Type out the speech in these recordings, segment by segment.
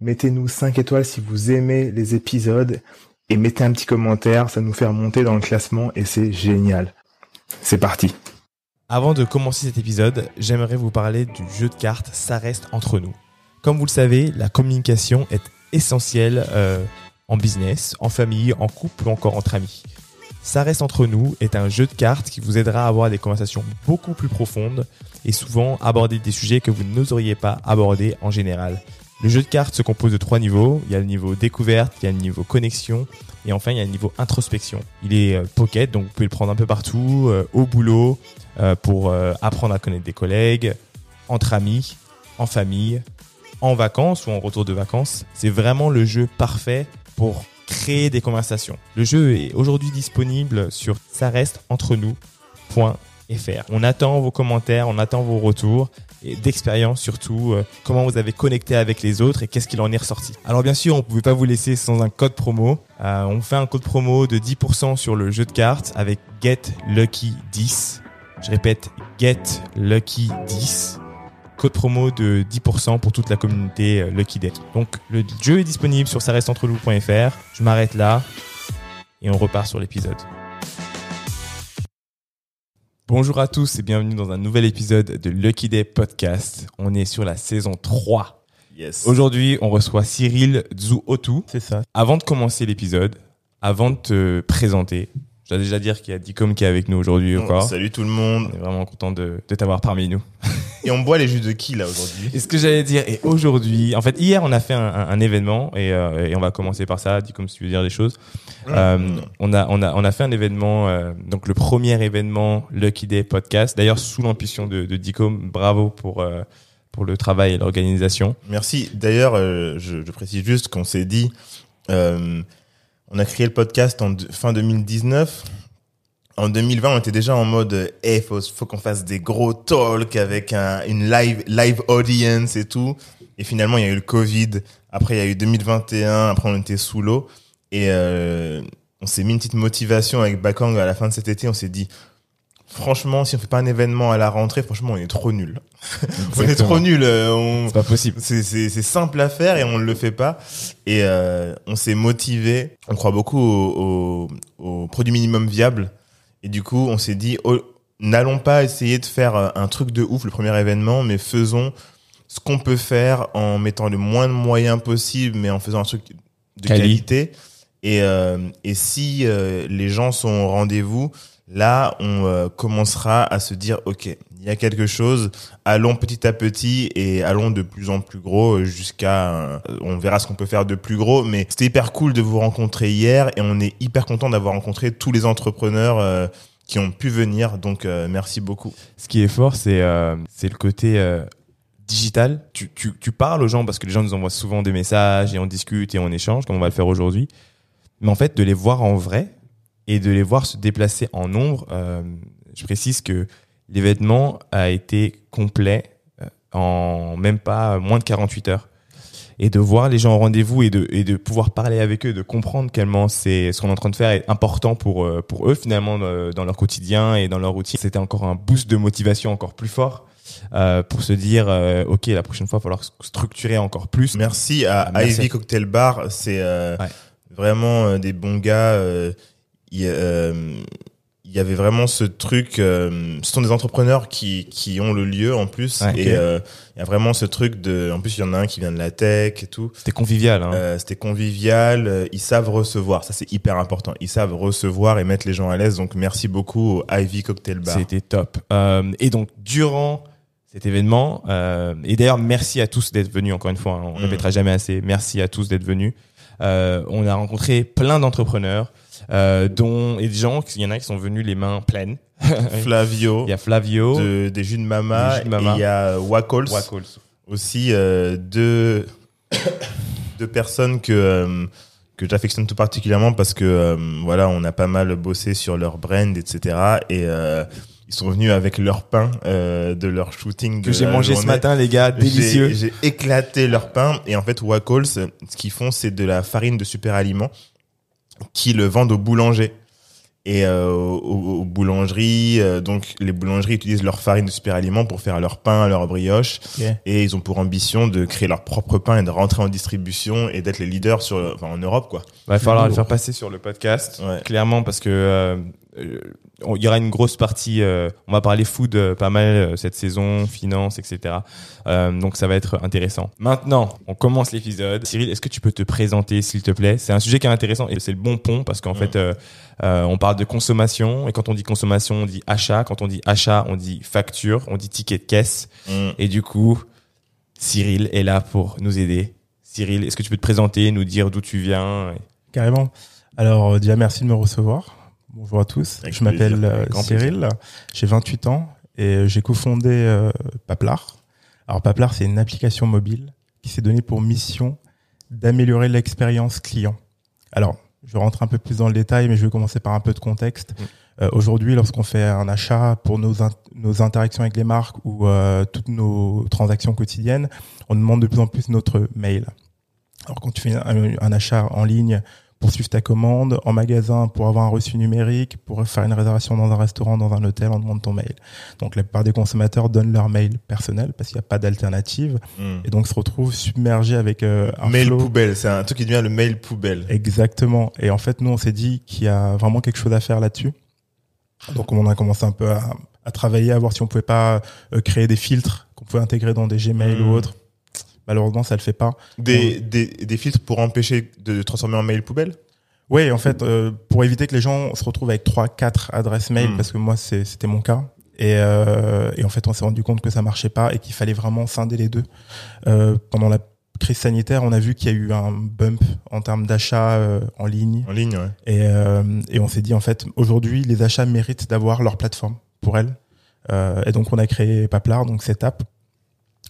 Mettez-nous 5 étoiles si vous aimez les épisodes et mettez un petit commentaire, ça nous fait remonter dans le classement et c'est génial. C'est parti. Avant de commencer cet épisode, j'aimerais vous parler du jeu de cartes Ça reste entre nous. Comme vous le savez, la communication est essentielle euh, en business, en famille, en couple ou encore entre amis. Ça reste entre nous est un jeu de cartes qui vous aidera à avoir des conversations beaucoup plus profondes et souvent aborder des sujets que vous n'oseriez pas aborder en général. Le jeu de cartes se compose de trois niveaux. Il y a le niveau découverte, il y a le niveau connexion et enfin il y a le niveau introspection. Il est euh, pocket, donc vous pouvez le prendre un peu partout, euh, au boulot, euh, pour apprendre à connaître des collègues, entre amis, en famille, en vacances ou en retour de vacances. C'est vraiment le jeu parfait pour créer des conversations. Le jeu est aujourd'hui disponible sur ça reste On attend vos commentaires, on attend vos retours et d'expérience surtout, euh, comment vous avez connecté avec les autres et qu'est-ce qu'il en est ressorti. Alors bien sûr, on ne pouvait pas vous laisser sans un code promo. Euh, on fait un code promo de 10% sur le jeu de cartes avec Get Lucky 10. Je répète, Get Lucky 10. Code promo de 10% pour toute la communauté euh, Lucky Day. Donc le jeu est disponible sur ça reste entre Je m'arrête là et on repart sur l'épisode. Bonjour à tous et bienvenue dans un nouvel épisode de Lucky Day Podcast. On est sur la saison 3. Yes. Aujourd'hui, on reçoit Cyril Zouotou. C'est ça. Avant de commencer l'épisode, avant de te présenter, je dois déjà dire qu'il y a Dicom qui est avec nous aujourd'hui encore. Salut tout le monde. On est vraiment content de, de t'avoir parmi nous. Et on boit les jus de qui là aujourd'hui? Et ce que j'allais dire, et aujourd'hui, en fait, hier on a fait un, un, événement et, euh, et, on va commencer par ça. Dis comme si tu veux dire des choses. Mmh. Euh, on a on a on a fait un événement, euh, donc le premier événement Lucky Day podcast. D'ailleurs sous l'impulsion de, de Dicom, bravo pour pour le travail et l'organisation. Merci. D'ailleurs, je, je, précise juste qu'on s'est dit. On a créé le podcast en fin 2019 en 2020, on était déjà en mode, eh, faut, faut qu'on fasse des gros talks avec un, une live, live audience et tout. Et finalement, il y a eu le Covid. Après, il y a eu 2021. Après, on était sous l'eau. Et euh, on s'est mis une petite motivation avec Bakang à la fin de cet été. On s'est dit, franchement, si on fait pas un événement à la rentrée, franchement, on est trop nul. on est trop nul. Euh, c'est pas possible. C'est, simple à faire et on ne le fait pas. Et euh, on s'est motivé. On croit beaucoup au, au, au produit minimum viable. Et du coup, on s'est dit, oh, n'allons pas essayer de faire euh, un truc de ouf le premier événement, mais faisons ce qu'on peut faire en mettant le moins de moyens possible, mais en faisant un truc de qualité. Et, euh, et si euh, les gens sont au rendez-vous, là, on euh, commencera à se dire, OK, il y a quelque chose, allons petit à petit et allons de plus en plus gros jusqu'à, on verra ce qu'on peut faire de plus gros, mais c'était hyper cool de vous rencontrer hier et on est hyper content d'avoir rencontré tous les entrepreneurs euh, qui ont pu venir, donc euh, merci beaucoup. Ce qui est fort, c'est c'est le côté digital. Tu, tu, tu parles aux gens parce que les gens nous envoient souvent des messages et on discute et on échange, comme on va le faire aujourd'hui. Mais en fait, de les voir en vrai, et de les voir se déplacer en nombre. Euh, je précise que l'événement a été complet euh, en même pas moins de 48 heures. Et de voir les gens au rendez-vous et de, et de pouvoir parler avec eux, de comprendre c'est ce qu'on est en train de faire est important pour, euh, pour eux finalement dans leur quotidien et dans leur routine. C'était encore un boost de motivation encore plus fort. Euh, pour se dire euh, ok la prochaine fois il va falloir structurer encore plus merci à Ivy Cocktail Bar c'est euh, vraiment des bons gars il, euh, y avait vraiment ce truc. Euh, ce sont des entrepreneurs qui qui ont le lieu en plus et euh, il y a vraiment ce truc de. En plus, il y en a un qui vient de la tech et tout. C'était convivial. Hein. Euh, C'était convivial. Ils savent recevoir. Ça, c'est hyper important. Ils savent recevoir et mettre les gens à l'aise. Donc, merci beaucoup au Ivy Cocktail Bar. C'était top. Euh, et donc, durant cet événement, et d'ailleurs, merci à tous d'être venus. Encore une fois, hein, on ne mm. répétera jamais assez. Merci à tous d'être venus. on a rencontré plein d'entrepreneurs euh, dont et des gens, il y en a qui sont venus les mains pleines. Flavio. Il y a Flavio. De, des jus de mama. Et il y a Wacols. Aussi, euh, deux, deux personnes que, euh, que j'affectionne tout particulièrement parce que euh, voilà, on a pas mal bossé sur leur brand, etc. Et euh, ils sont venus avec leur pain euh, de leur shooting Que de j'ai mangé ce matin, les gars, délicieux. J'ai éclaté leur pain et en fait Wacols, ce qu'ils font, c'est de la farine de super aliments qui le vendent aux boulangers et euh, aux, aux boulangeries. euh, donc les boulangeries utilisent leur farine de super aliments pour faire leur pain, leur brioche et ils ont pour ambition de créer leur propre pain et de rentrer en distribution et d'être les leaders sur, enfin, en Europe quoi. Va falloir le faire passer sur le podcast, Ouais. clairement, parce que euh, euh, il y aura une grosse partie. euh, on va parler food euh, pas mal euh, cette saison, finance, etc. Euh, donc ça va être intéressant. Maintenant, on commence l'épisode. Cyril, est-ce que tu peux te présenter, s'il te plaît? C'est un sujet qui est intéressant et c'est le bon pont parce qu'en Ouais. fait, euh, euh, on parle de consommation et quand on dit consommation, on dit achat. Quand on dit achat, on dit facture, on dit ticket de caisse. Mm. Et du coup, Cyril est là pour nous aider. Cyril, est-ce que tu peux te présenter, nous dire d'où tu viens Carrément. Alors, déjà, merci de me recevoir. Bonjour à tous. Avec je m'appelle euh, Cyril. J'ai 28 ans et j'ai cofondé euh, Paplar. Alors, Paplar, c'est une application mobile qui s'est donnée pour mission d'améliorer l'expérience client. Alors, je rentre un peu plus dans le détail, mais je vais commencer par un peu de contexte. Mm. Euh, Aujourd'hui, lorsqu'on fait un achat pour nos, in- nos interactions avec les marques ou euh, toutes nos transactions quotidiennes, on demande de plus en plus notre mail. Alors quand tu fais un, un achat en ligne pour suivre ta commande, en magasin pour avoir un reçu numérique, pour faire une réservation dans un restaurant, dans un hôtel, on demande ton mail. Donc la plupart des consommateurs donnent leur mail personnel parce qu'il n'y a pas d'alternative Mm. et donc se retrouvent submergés avec euh, un Mail flow. poubelle, c'est un truc qui devient le mail poubelle. Exactement. Et en fait, nous, on s'est dit qu'il y a vraiment quelque chose à faire là-dessus. Donc, on a commencé un peu à, à travailler, à voir si on pouvait pas euh, créer des filtres qu'on pouvait intégrer dans des Gmail ou autres. Malheureusement, ça le fait pas. Des, des, des filtres pour empêcher de transformer en mail poubelle? Oui, en fait, euh, pour éviter que les gens se retrouvent avec trois, quatre adresses mail, Mm. parce que moi, c'était mon cas. Et, euh, et en fait, on s'est rendu compte que ça marchait pas et qu'il fallait vraiment scinder les deux. Euh, pendant la crise sanitaire, on a vu qu'il y a eu un bump en termes d'achats euh, en ligne. en ligne, ouais. Et, euh, et on s'est dit, en fait, aujourd'hui, les achats méritent d'avoir leur plateforme pour elles. Euh, et donc, on a créé Paplar, donc cette app.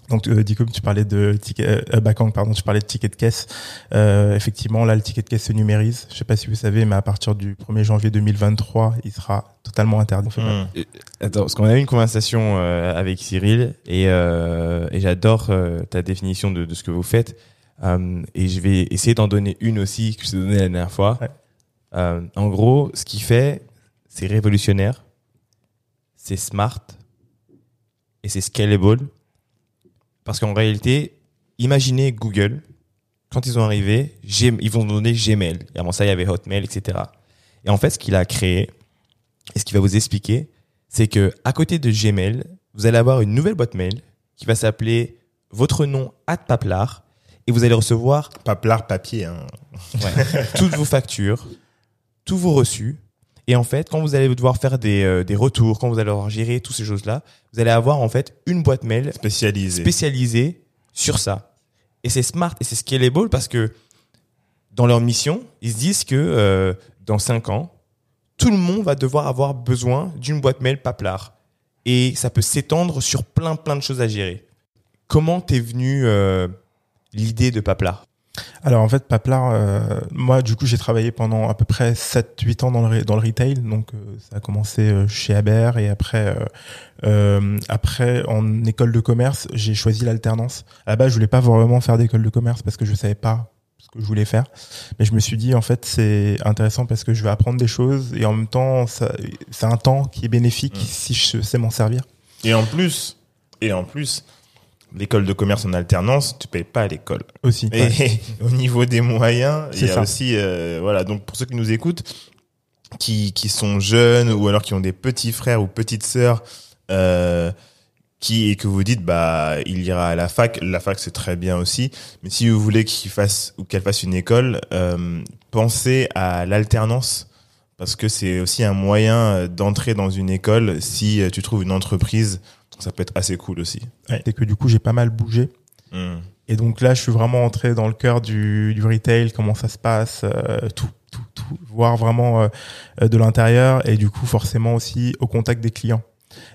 Donc, euh, Dicom, tu parlais de ticket, euh, Bakang, pardon, tu parlais de ticket de caisse. Euh, effectivement, là, le ticket de caisse se numérise. Je sais pas si vous savez, mais à partir du 1er janvier 2023, il sera totalement interdit. Mm. Attends, parce qu'on a eu une conversation euh, avec Cyril et, euh, et j'adore euh, ta définition de, de ce que vous faites. Euh, et je vais essayer d'en donner une aussi que je t'ai donnée la dernière fois. Ouais. Euh, en gros, ce qu'il fait, c'est révolutionnaire, c'est smart et c'est scalable. Parce qu'en réalité, imaginez Google, quand ils sont arrivés, ils vont donner Gmail. Et avant ça, il y avait Hotmail, etc. Et en fait, ce qu'il a créé, et ce qu'il va vous expliquer, c'est que à côté de Gmail, vous allez avoir une nouvelle boîte mail qui va s'appeler votre nom at Paplar et vous allez recevoir Paplar papier. Hein. toutes vos factures, tous vos reçus. Et en fait, quand vous allez devoir faire des, euh, des retours, quand vous allez devoir gérer toutes ces choses-là, vous allez avoir en fait une boîte mail Spécialisé. spécialisée sur ça. Et c'est smart et c'est scalable parce que dans leur mission, ils se disent que euh, dans 5 ans, tout le monde va devoir avoir besoin d'une boîte mail Paplar. Et ça peut s'étendre sur plein plein de choses à gérer. Comment t'es venu euh, l'idée de Paplar? Alors en fait, Paplar, euh, moi du coup j'ai travaillé pendant à peu près 7-8 ans dans le, dans le retail, donc euh, ça a commencé euh, chez Aber et après, euh, euh, après en école de commerce j'ai choisi l'alternance. À la base je voulais pas vraiment faire d'école de commerce parce que je savais pas ce que je voulais faire, mais je me suis dit en fait c'est intéressant parce que je vais apprendre des choses et en même temps c'est un temps qui est bénéfique Mm. si je sais m'en servir. Et en plus, et en plus, l'école de commerce en alternance, tu payes pas à l'école. Aussi. Et Ouais. au niveau des moyens, il C'est y a ça. aussi, euh, voilà. Donc pour ceux qui nous écoutent, qui qui sont jeunes ou alors qui ont des petits frères ou petites sœurs, euh, qui et que vous dites bah il ira à la fac, la fac c'est très bien aussi. Mais si vous voulez qu'il fasse ou qu'elle fasse une école, euh, pensez à l'alternance parce que c'est aussi un moyen d'entrer dans une école si tu trouves une entreprise. Ça peut être assez cool aussi. Ouais. C'est que du coup j'ai pas mal bougé. Hmm. Et donc là, je suis vraiment entré dans le cœur du, du retail, comment ça se passe, euh, tout, tout, tout, voir vraiment euh, euh, de l'intérieur et du coup forcément aussi au contact des clients.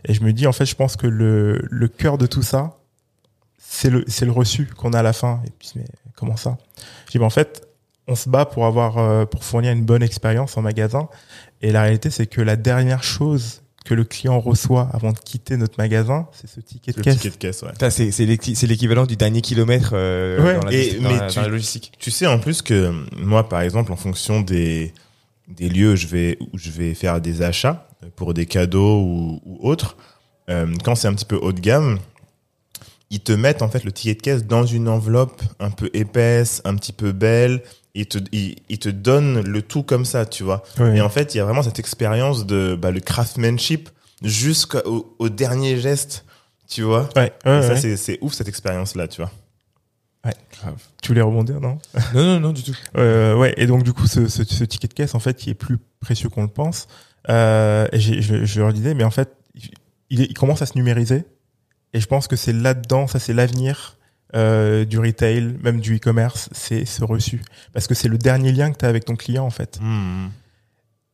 Et je me dis, en fait, je pense que le, le cœur de tout ça, c'est le, c'est le reçu qu'on a à la fin. Et puis, mais comment ça? Je dis, mais en fait, on se bat pour avoir, euh, pour fournir une bonne expérience en magasin. Et la réalité, c'est que la dernière chose que le client reçoit avant de quitter notre magasin, c'est ce ticket de Le caisse. ticket de caisse, ouais. C'est c'est l'équi- c'est l'équivalent du dernier kilomètre euh, Ouais. dans, la, Et- dans mais la- tu- dans la logistique. Tu sais en plus que moi, par exemple, en fonction des des lieux où je vais où je vais faire des achats pour des cadeaux ou, ou autres, euh, quand c'est un petit peu haut de gamme, ils te mettent en fait le ticket de caisse dans une enveloppe un peu épaisse, un petit peu belle. Ils te ils, ils te donnent le tout comme ça, tu vois. Ouais. Et en fait, il y a vraiment cette expérience de bah, le craftsmanship jusqu'au au dernier geste, tu vois. Ouais, ouais, Et ça, ouais. c'est c'est ouf cette expérience là, tu vois. Tu voulais rebondir, non? Non, non, non, du tout. Euh, ouais, et donc du coup, ce, ce, ce ticket de caisse, en fait, qui est plus précieux qu'on le pense, euh, et j'ai- je, je leur disais, mais en fait, il, est- il commence à se numériser, et je pense que c'est là-dedans, ça c'est l'avenir euh, du retail, même du e-commerce, c'est ce reçu, parce que c'est le dernier lien que tu as avec ton client, en fait.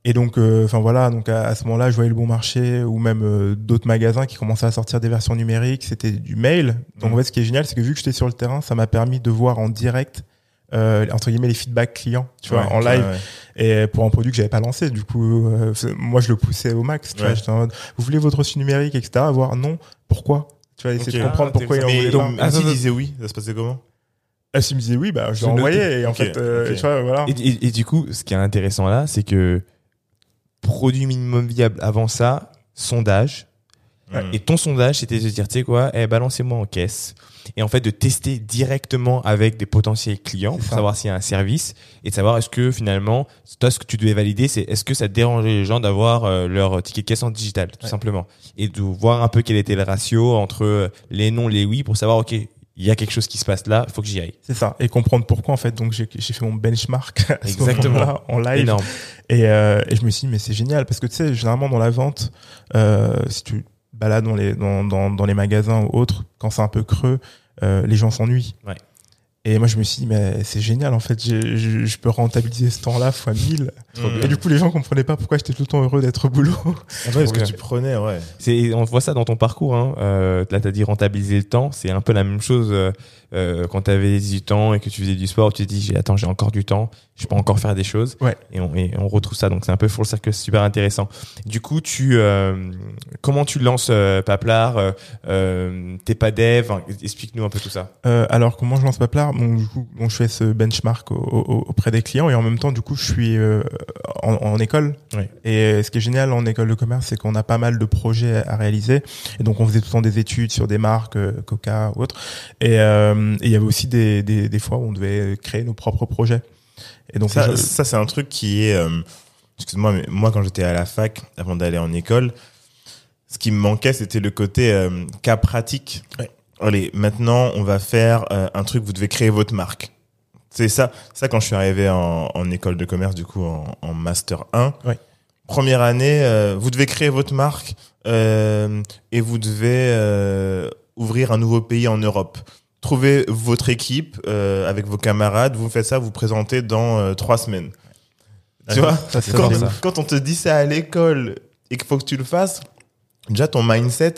Et donc, euh, enfin voilà, donc à, à ce moment-là, je voyais le bon marché ou même euh, d'autres magasins qui commençaient à sortir des versions numériques. C'était du mail. Donc en fait, ce qui est génial, c'est que vu que j'étais sur le terrain, ça m'a permis de voir en direct euh, entre guillemets les feedbacks clients, tu vois, en live. ouais, ouais. Et pour un produit que j'avais pas lancé, du coup, euh, moi je le poussais au max. Tu vois, en mode, vous voulez votre reçu numérique, etc. Voir non, pourquoi? Tu vois, essayer de comprendre Ah, pourquoi il en intéressant. voulait Mais pas. s'il attends. disait oui, ça se passait comment? Ah, s'il me disait oui, bah je l'ai envoyé. Et en fait, euh, ok. tu vois, voilà. Et, et- et du coup, ce qui est intéressant là, c'est que produit minimum viable avant ça, sondage. Ouais. Et ton sondage, c'était de dire, tu sais quoi, eh, balancez-moi en caisse. Et en fait, de tester directement avec des potentiels clients pour savoir s'il y a un service et de savoir est-ce que finalement, toi, ce que tu devais valider, c'est est-ce que ça dérangeait les gens d'avoir euh, leur ticket de caisse en digital, tout Ouais. simplement. Et de voir un peu quel était le ratio entre euh, les non, les oui pour savoir, OK, il y a quelque chose qui se passe là, il faut que j'y aille. C'est ça. Et comprendre pourquoi, en fait. Donc, j'ai fait mon benchmark à Exactement. moment-là, en live. Énorme. Et, euh, et je me suis dit, mais c'est génial. Parce que tu sais, généralement, dans la vente, euh, si tu balades dans les, dans, dans, dans les magasins ou autres, quand c'est un peu creux, euh, les gens s'ennuient. Ouais. Et moi, je me suis dit, mais c'est génial. En fait, je, je peux rentabiliser ce temps-là fois 1000. Mm. Et du coup, les gens comprenaient pas pourquoi j'étais tout le temps heureux d'être au boulot. Ouais, parce que tu prenais, ouais. C'est, on voit ça dans ton parcours. Hein. Euh, là, t'as dit rentabiliser le temps. C'est un peu la même chose euh, quand t'avais 18 ans et que tu faisais du sport. Tu te dis, j'ai- attends, j'ai encore du temps. Je peux encore faire des choses. Ouais. Et on, et on retrouve ça. Donc, c'est un peu full circle, c'est super intéressant. Du coup, tu, euh, comment tu lances euh, Paplar euh, euh, T'es pas dev. Enfin, Explique-nous un peu tout ça. Euh, alors comment je lance Paplar? Bon, du coup, bon, je fais ce benchmark au- au- auprès des clients et en même temps du coup je suis euh, en, en école Ouais. et ce qui est génial en école de commerce c'est qu'on a pas mal de projets à réaliser et donc on faisait tout le temps des études sur des marques euh, Coca ou autres et euh, et il y avait aussi des, des, des fois où on devait créer nos propres projets et donc ça, je- ça c'est un truc qui est. euh, Excuse-moi, mais moi, quand j'étais à la fac, avant d'aller en école, ce qui me manquait, c'était le côté euh, cas pratique. Ouais. Allez, maintenant, on va faire euh, un truc, vous devez créer votre marque. C'est ça, ça quand je suis arrivé en, en école de commerce, du coup, en, en master 1. Ouais. Première année, euh, vous devez créer votre marque euh, et vous devez euh, ouvrir un nouveau pays en Europe. Trouvez votre équipe euh, avec vos camarades, vous faites ça, vous présentez dans euh, trois semaines. Tu vois, ça, c'est quand, vrai, ça. quand on te dit ça à l'école et qu'il faut que tu le fasses, déjà ton mindset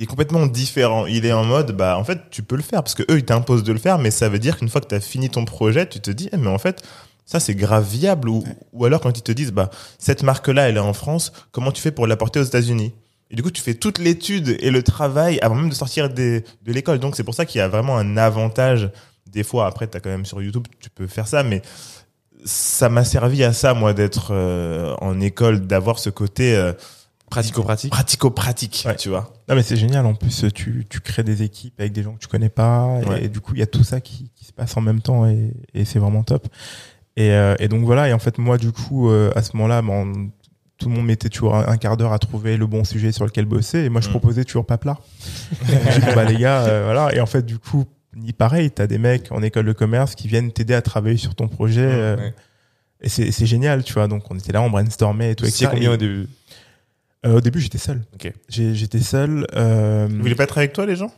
est complètement différent. Il est en mode, bah en fait, tu peux le faire parce que eux ils t'imposent de le faire, mais ça veut dire qu'une fois que tu as fini ton projet, tu te dis, eh, mais en fait, ça c'est grave viable. Ou, ou alors quand ils te disent, bah cette marque-là, elle est en France, comment tu fais pour l'apporter aux États-Unis? Et du coup, tu fais toute l'étude et le travail avant même de sortir des, de l'école. Donc, c'est pour ça qu'il y a vraiment un avantage. Des fois, après, tu as quand même sur YouTube, tu peux faire ça, mais ça m'a servi à ça, moi, d'être euh, en école, d'avoir ce côté euh, Pratico-pratique. pratico-pratique, Ouais. tu vois. Non mais c'est génial en plus tu, tu crées des équipes avec des gens que tu connais pas et, Ouais. du coup il y a tout ça qui, qui se passe en même temps et, et c'est vraiment top et, euh, et donc voilà et en fait moi du coup euh, à ce moment-là bon, tout le monde mettait toujours un, quart d'heure à trouver le bon sujet sur lequel bosser et moi je Mm. proposais toujours pas plat. J'ai dit bah les gars euh, voilà. Et en fait du coup ni pareil t'as des mecs en école de commerce qui viennent t'aider à travailler sur ton projet euh, Ouais. et c'est c'est génial tu vois. Donc on était là on brainstormait et tout sais combien Et, au début? euh, au début j'étais seul. Ok. J'ai- j'étais seul euh, Vous voulez pas être avec toi, les gens?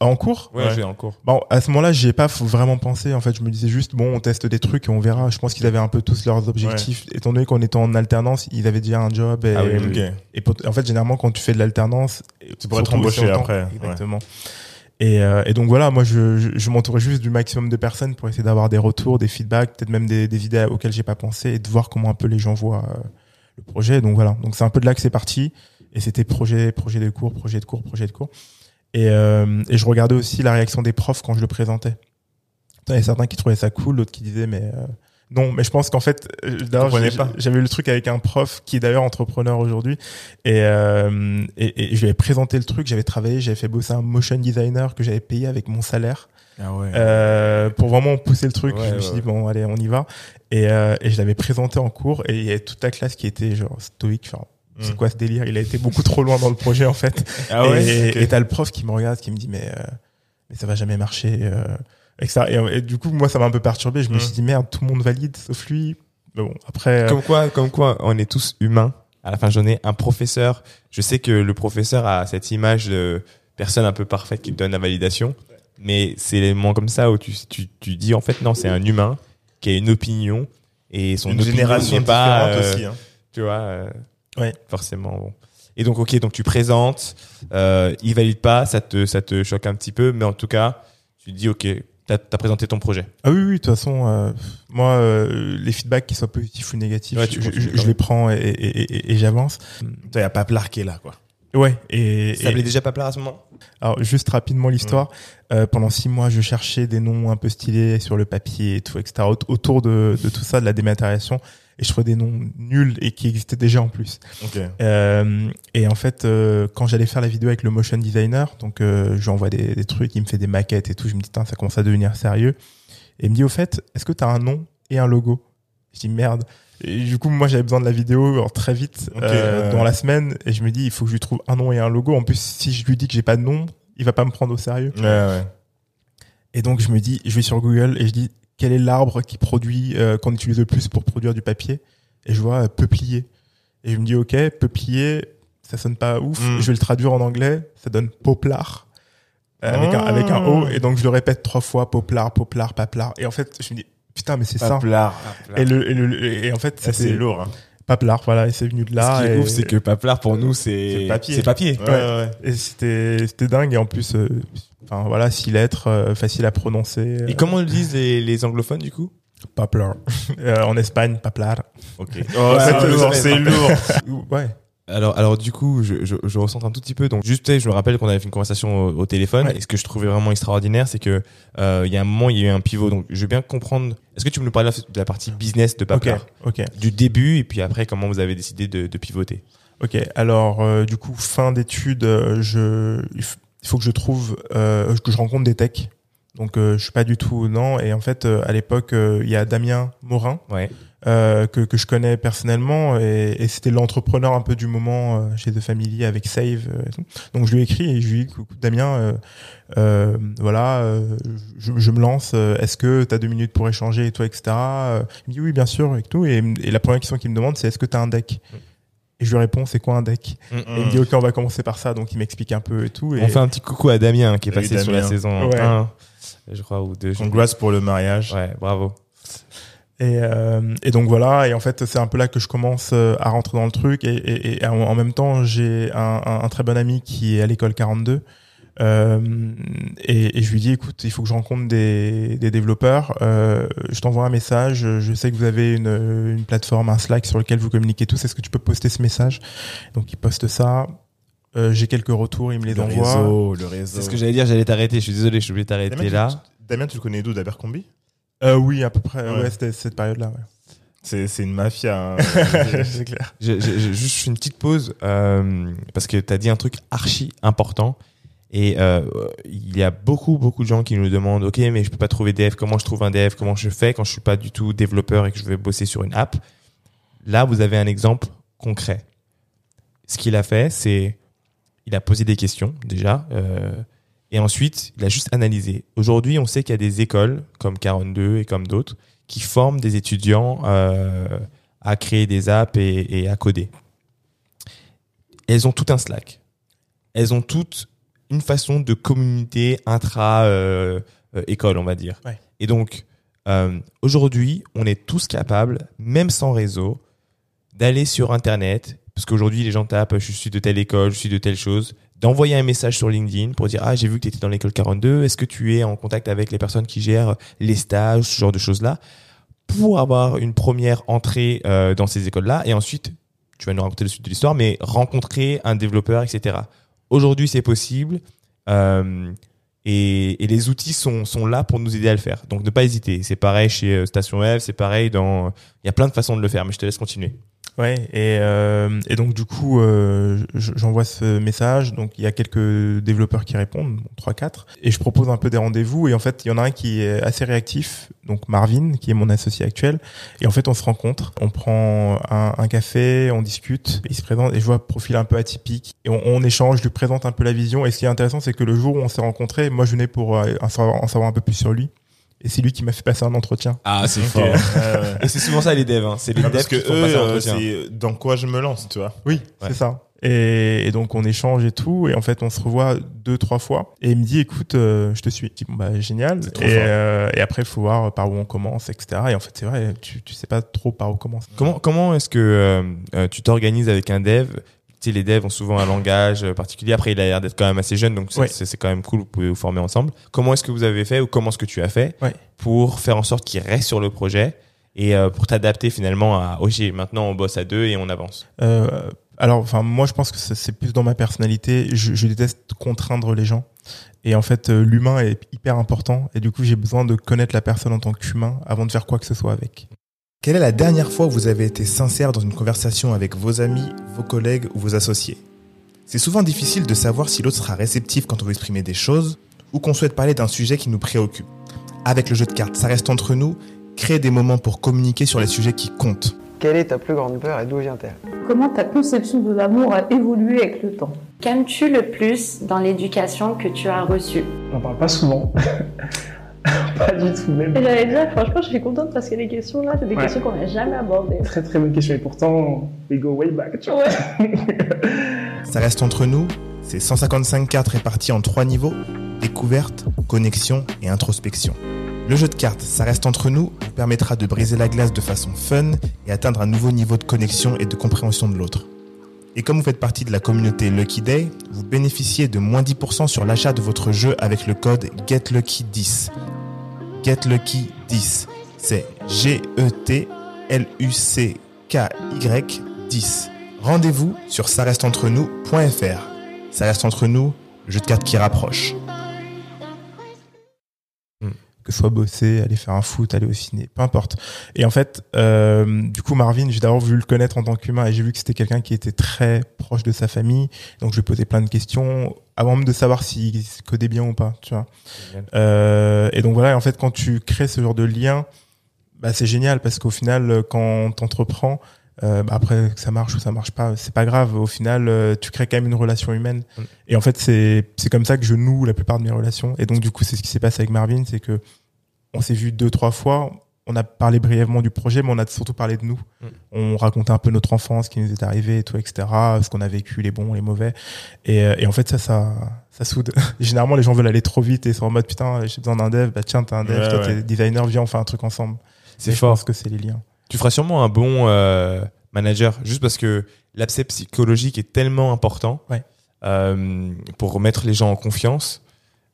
En cours Ouais, Ouais. j'ai en cours. Bon, à ce moment-là, j'y ai pas vraiment pensé. En fait, je me disais juste, bon, on teste des trucs et on verra. Je pense qu'ils avaient un peu tous leurs objectifs. Étant donné qu'on était en alternance, ils avaient déjà un job. Et, Ah oui, oui, Ok. et en fait, généralement, quand tu fais de l'alternance, Tu pourrais être surtout embauché après, ouais. Exactement. Et, euh, et donc voilà, moi je, je, je m'entourais juste du maximum de personnes pour essayer d'avoir des retours, des feedbacks, peut-être même des, des idées auxquelles j'ai pas pensé et de voir comment un peu les gens voient euh, le projet. Donc voilà, donc c'est un peu de là que c'est parti. Et c'était projet, projet de cours, projet de cours, projet de cours. Et, euh, et je regardais aussi la réaction des profs quand je le présentais. Il y a certains qui trouvaient ça cool, d'autres qui disaient mais euh, non, mais je pense qu'en fait, euh, d'ailleurs, j'avais eu le truc avec un prof qui est d'ailleurs entrepreneur aujourd'hui, et, euh, et, et je lui avais présenté le truc, j'avais travaillé, j'avais fait bosser un motion designer que j'avais payé avec mon salaire Ah ouais. euh, pour vraiment pousser le truc. Ouais, je me suis dit bon, allez, on y va, et, euh, et je l'avais présenté en cours, et il y avait toute la classe qui était genre stoïque, genre c'est quoi ce délire? Il a été beaucoup trop loin dans le projet en fait. Ah et ouais. et t'as le prof qui me regarde, qui me dit mais euh, mais ça va jamais marcher. Euh, et, ça, et, et du coup moi ça m'a un peu perturbé. Je me Mm. suis dit merde, tout le monde valide sauf lui. Mais bon après. euh, Comme quoi, comme quoi, on est tous humains. À la fin de journée, un professeur, je sais que le professeur a cette image de personne un peu parfaite qui donne la validation, mais c'est les moments comme ça où tu, tu, tu dis en fait non, c'est un humain qui a une opinion et son Une opinion génération n'est pas, euh, aussi. Hein. tu vois, euh, Ouais. forcément. Bon. Et donc ok, donc tu présentes, euh, il valide pas, ça te, ça te choque un petit peu, mais en tout cas, tu te dis ok, t'as as présenté ton projet. Ah oui oui de toute façon euh, moi euh, les feedbacks qu'ils soient positifs ou négatifs, Ouais, tu je, les prends et, et, et, et j'avance. Toi, y a pas Plarqué là, quoi. Ouais et, Ça s'appelait déjà Paplar à ce moment alors juste rapidement l'histoire. Euh, pendant six mois, je cherchais des noms un peu stylés sur le papier et tout, etc. aut- Autour de, de tout ça, de la dématérialisation, et je trouvais des noms nuls et qui existaient déjà en plus. Ok. Euh, et en fait, euh, quand j'allais faire la vidéo avec le motion designer, donc euh, je lui envoie des, des trucs, il me fait des maquettes et tout, je me dis, ça commence à devenir sérieux. Et il me dit, au fait, est-ce que tu as un nom et un logo? Je dis, merde. Et du coup, moi, j'avais besoin de la vidéo alors, très vite euh, dans la semaine, et je me dis, il faut que je lui trouve un nom et un logo. En plus, si je lui dis que j'ai pas de nom, il va pas me prendre au sérieux. Ouais, ouais. Et donc, je me dis, je vais sur Google et je dis, quel est l'arbre qui produit, euh, qu'on utilise le plus pour produire du papier Et je vois euh, peuplier. Et je me dis, ok, peuplier, ça sonne pas ouf. Mm. Je vais le traduire en anglais, ça donne poplar. euh, avec, un, avec un O. Et donc, je le répète trois fois, poplar, poplar, paplar. Et en fait, je me dis, putain, mais c'est ça. Paplard. Et, le, et, le, et en fait, Ça, c'est lourd. Hein. Paplar, voilà, et c'est venu de là. Ce qui est et, ouf, c'est que Paplar pour nous, c'est C'est papier. C'est papier. Ouais, ouais. et c'était, c'était dingue. Et en plus, euh, enfin, voilà, six lettres, euh, facile à prononcer. Et comment le disent les, les anglophones du coup? Paplar. Euh, en Espagne, paplar. Ok. Oh, Ouais, c'est lourd, c'est lourd. Ouais. Alors, alors du coup, je, je, je ressens un tout petit peu. Donc, juste, je me rappelle qu'on avait fait une conversation au, au téléphone. Ouais. Et ce que je trouvais vraiment extraordinaire, c'est que euh, il y a un moment, il y a eu un pivot. Donc, je veux bien comprendre. Est-ce que tu peux nous parler de la partie business de. Paplar? Ok. Du début et puis après, comment vous avez décidé de, de pivoter? Ok. Alors, euh, du coup, fin d'études, euh, je, il faut que je trouve, euh, que je rencontre des techs. Donc, euh, je suis pas du tout non. Et en fait, euh, à l'époque, euh, il y a Damien Morin Ouais. euh, que que je connais personnellement et, et c'était l'entrepreneur un peu du moment euh, chez The Family avec Save. et tout. Donc, je lui ai écrit et je lui ai dit, Écoute, Damien, voilà, euh, je, je me lance. euh, Est-ce que tu as deux minutes pour échanger et toi, etc. Il me dit oui, bien sûr, et tout. Et, et la première question qu'il me demande, c'est est-ce que tu as un deck? Et je lui réponds, c'est quoi un deck? Et il me dit ok, on va commencer par ça. Donc il m'explique un peu et tout. Et On fait un petit coucou à Damien qui est passé sur la saison Ouais. 1, je crois, ou 2. Congrats pour le mariage. Ouais, bravo. Et, euh, et donc voilà, et en fait c'est un peu là que je commence euh, à rentrer dans le truc. Et, et, et en, en même temps, j'ai un, un, un très bon ami qui est à l'école 42. Euh, et, et je lui dis, écoute, il faut que je rencontre des, des développeurs. Euh, je t'envoie un message. Je sais que vous avez une, une plateforme, un Slack sur lequel vous communiquez tous. Est-ce que tu peux poster ce message? Donc il poste ça. Euh, j'ai quelques retours, il me les Le envoie. réseau, le réseau. C'est ce que j'allais dire, j'allais t'arrêter. Je suis désolé, je suis obligé de t'arrêter Damien, là. tu- Damien, tu le connais d'où d'Abercrombie? Euh, oui, à peu près. Ouais. Ouais, c'était cette période-là. Ouais. C'est c'est une mafia. hein. c'est clair. Je, je- je- juste une petite pause euh, parce que tu as dit un truc archi important et euh, il y a beaucoup beaucoup de gens qui nous demandent ok mais je peux pas trouver dev comment je trouve un dev comment je fais quand je suis pas du tout développeur et que je vais bosser sur une app? Là vous avez un exemple concret ce qu'il a fait c'est il a posé des questions déjà euh, et ensuite il a juste analysé aujourd'hui on sait qu'il y a des écoles comme 42 et comme d'autres qui forment des étudiants euh, à créer des apps et, à coder. Elles ont tout un Slack. Elles ont toutes une façon de communauté intra euh, euh, école, on va dire. Ouais. Et donc euh, aujourd'hui, on est tous capables, même sans réseau, d'aller sur Internet, parce qu'aujourd'hui les gens tapent je suis de telle école, je suis de telle chose, d'envoyer un message sur LinkedIn pour dire ah j'ai vu que tu étais dans l'école 42 est-ce que tu es en contact avec les personnes qui gèrent les stages ce genre de choses là pour avoir une première entrée euh, dans ces écoles là et ensuite tu vas nous raconter le suite de l'histoire mais rencontrer un développeur etc aujourd'hui c'est possible euh, et, et, les outils sont, sont là pour nous aider à le faire. Donc ne pas hésiter. C'est pareil chez euh, Station F c'est pareil dans il y a plein de façons de le faire mais je te laisse continuer Ouais, et, euh, et donc du coup, euh, j'envoie ce message. Donc il y a quelques développeurs qui répondent, bon, 3-4, et je propose un peu des rendez-vous. Et en fait, il y en a un qui est assez réactif, donc Marvin, qui est mon associé actuel. Et en fait, on se rencontre, on prend un, un café, on discute, il se présente, et je vois profil un peu atypique. Et on, échange, je lui présente un peu la vision. Et ce qui est intéressant, c'est que le jour où on s'est rencontrés, moi je venais pour euh, en savoir un peu plus sur lui. Et c'est lui qui m'a fait passer un entretien. Ah, c'est fort. ouais, ouais. Et c'est souvent ça les devs. Hein. C'est les Ah, devs parce que qui font eux, passer un euh, entretien. c'est dans quoi je me lance, tu vois. Oui, Ouais. c'est ça. Et, et donc on échange et tout, et en fait on se revoit deux trois fois. Et il me dit écoute, euh, je te suis. Je dis bon bah génial. C'est trop Et, fort. euh, et après il faut voir par où on commence, etc. Et en fait c'est vrai, tu tu sais pas trop par où commencer. Comment, comment est-ce que euh, euh, tu t'organises avec un dev sais, les devs ont souvent un langage euh, particulier. Après, il a l'air d'être quand même assez jeune, donc c'est Ouais. c'est- c'est quand même cool. Vous pouvez vous former ensemble. Comment est-ce que vous avez fait ou comment est-ce que tu as fait Ouais. pour faire en sorte qu'il reste sur le projet et euh, pour t'adapter finalement à ok maintenant on bosse à deux et on avance? Euh, alors, enfin, moi, je pense que c'est plus dans ma personnalité. Je, je déteste contraindre les gens. Et en fait, euh, l'humain est hyper important. Et du coup, j'ai besoin de connaître la personne en tant qu'humain avant de faire quoi que ce soit avec. Quelle est la dernière fois où vous avez été sincère dans une conversation avec vos amis, vos collègues ou vos associés? C'est souvent difficile de savoir si l'autre sera réceptif quand on veut exprimer des choses ou qu'on souhaite parler d'un sujet qui nous préoccupe. Avec le jeu de cartes, ça reste entre nous, créer des moments pour communiquer sur les sujets qui comptent. Quelle est ta plus grande peur et d'où vient-elle? Comment ta conception de l'amour a évolué avec le temps? Qu'aimes-tu le plus dans l'éducation que tu as reçue? On n'en parle pas souvent. pas du tout même. J'allais dire, franchement, je suis contente parce que les questions là, c'est des Ouais. questions qu'on n'a jamais abordées. Très très bonne question et pourtant, we go way back. Tu vois. Ouais. Ça reste entre nous, c'est 155 cartes réparties en trois niveaux, découverte, connexion et introspection. Le jeu de cartes, ça reste entre nous, vous permettra de briser la glace de façon fun et atteindre un nouveau niveau de connexion et de compréhension de l'autre. Et comme vous faites partie de la communauté Lucky Day, vous bénéficiez de moins 10% sur l'achat de votre jeu avec le code GetLucky10. GetLucky10, c'est G-E-T-L-U-C-K-Y 10. Rendez-vous sur ça-reste-entre-nous.fr. Ça reste entre nous, jeu de cartes qui rapproche. Que ce soit bosser, aller faire un foot, aller au ciné, peu importe. Et en fait, euh, du coup, Marvin, j'ai d'abord voulu le connaître en tant qu'humain et j'ai vu que c'était quelqu'un qui était très proche de sa famille. Donc, je lui posais plein de questions avant même de savoir s'il codait bien ou pas, tu vois. Euh, et donc voilà, et en fait, quand tu crées ce genre de lien, bah, c'est génial parce qu'au final, quand t'entreprends, euh, bah, après que ça marche ou ça marche pas, c'est pas grave. Au final, euh, tu crées quand même une relation humaine. Mm. Et en fait, c'est c'est comme ça que je noue la plupart de mes relations. Et donc du coup, c'est ce qui s'est passé avec Marvin, c'est que on s'est vu deux trois fois. On a parlé brièvement du projet, mais on a surtout parlé de nous. Mm. On racontait un peu notre enfance, ce qui nous est arrivé, et tout, etc. Ce qu'on a vécu, les bons, les mauvais. Et, euh, et en fait, ça, ça, ça soude. Généralement, les gens veulent aller trop vite et sont en mode putain, j'ai besoin d'un dev. Bah tiens, t'es un dev, Ouais, toi ouais. t'es designer, viens, on fait un truc ensemble. C'est je fort. pense que c'est les liens. Tu feras sûrement un bon euh, manager, juste parce que l'aspect psychologique est tellement important Ouais. euh, pour remettre les gens en confiance.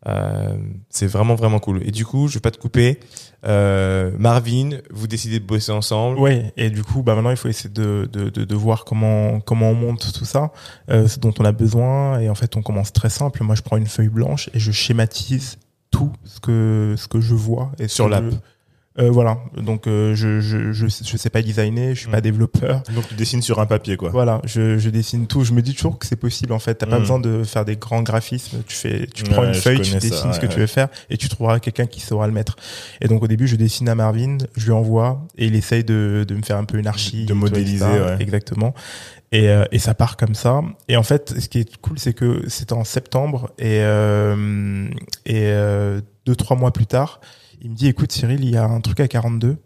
Euh, c'est vraiment vraiment cool. Et du coup, je vais pas te couper. Euh, Marvin, vous décidez de bosser ensemble. Ouais, et du coup, bah maintenant il faut essayer de, de, de, de voir comment comment on monte tout ça, euh, ce dont on a besoin. Et en fait, on commence très simple. Moi, je prends une feuille blanche et je schématise tout ce que ce que je vois et Sur l'app. Euh, voilà. Donc, euh, je, je je je sais pas designer, je suis pas Mm. développeur. Donc tu dessines sur un papier, quoi. Voilà, je, je dessine tout. Je me dis toujours que c'est possible en fait. T'as pas Mm. besoin de faire des grands graphismes. Tu fais, tu Ouais, prends une feuille, tu ça, dessines ce que ouais, tu veux faire et tu trouveras quelqu'un qui saura le mettre. Et donc au début, je dessine à Marvin, je lui envoie et il essaye de, de me faire un peu une archi, De modéliser, exactement. Et, euh, et ça part comme ça. Et en fait, ce qui est cool, c'est que c'était en septembre et euh, et euh, deux trois mois plus tard, il me dit écoute Cyril, il y a un truc à 42.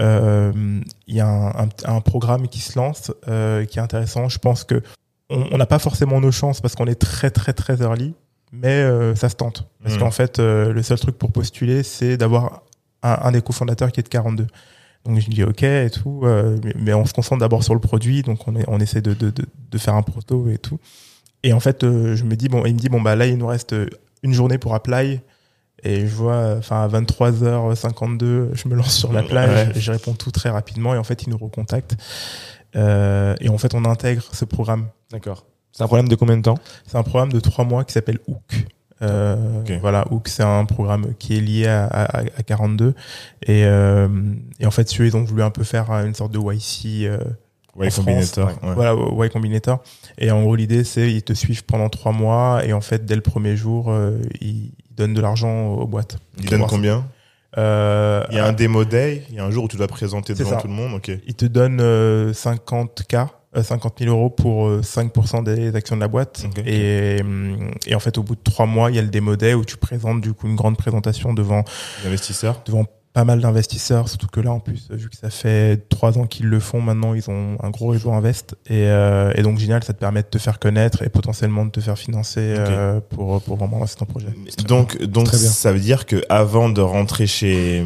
Euh, il y a un, un, un programme qui se lance euh, qui est intéressant. Je pense que on n'a pas forcément nos chances parce qu'on est très très très early, mais euh, ça se tente. Parce Mm. qu'en fait, le seul truc pour postuler, c'est d'avoir un, un des cofondateurs qui est de 42. Donc je lui dis ok et tout, mais, mais on se concentre d'abord sur le produit, donc on, est, on essaie de, de, de, de faire un proto et tout. Et en fait, je me dis, bon, il me dit, bon, bah là, il nous reste une journée pour apply. Et je vois, enfin, à 23h52, je me lance sur la plage Ouais. et je réponds tout très rapidement. Et en fait, il nous recontacte. Euh, et en fait, on intègre ce programme. D'accord. C'est un problème de combien de temps? C'est un programme de trois mois qui s'appelle Hook. Euh. Voilà, Hook, c'est un programme qui est lié à, à, à 42. Et, euh, et en fait, ceux, ils ont voulu un peu faire une sorte de YC. Euh, France, Combinator. ouais. Voilà, Y Combinator. Et en gros, l'idée, c'est ils te suivent pendant trois mois et en fait, dès le premier jour, euh, ils ils donnent de l'argent aux boîtes. Il donne combien euh, Il y a un démo day, il y a un jour où tu dois présenter devant ça. tout le monde. Ok. Ils te donnent euh, 50K, euh, 50 000 euros pour euh, 5% des actions de la boîte. Et, hum, et en fait, au bout de trois mois, il y a le démo day où tu présentes du coup une grande présentation devant Les investisseurs. devant pas mal d'investisseurs, surtout que là, en plus, vu que ça fait trois ans qu'ils le font, maintenant, ils ont un gros réseau invest. Et, euh, et donc, génial, ça te permet de te faire connaître et potentiellement de te faire financer euh, pour, pour vraiment lancer ton projet. Donc, donc ça veut dire que avant de rentrer chez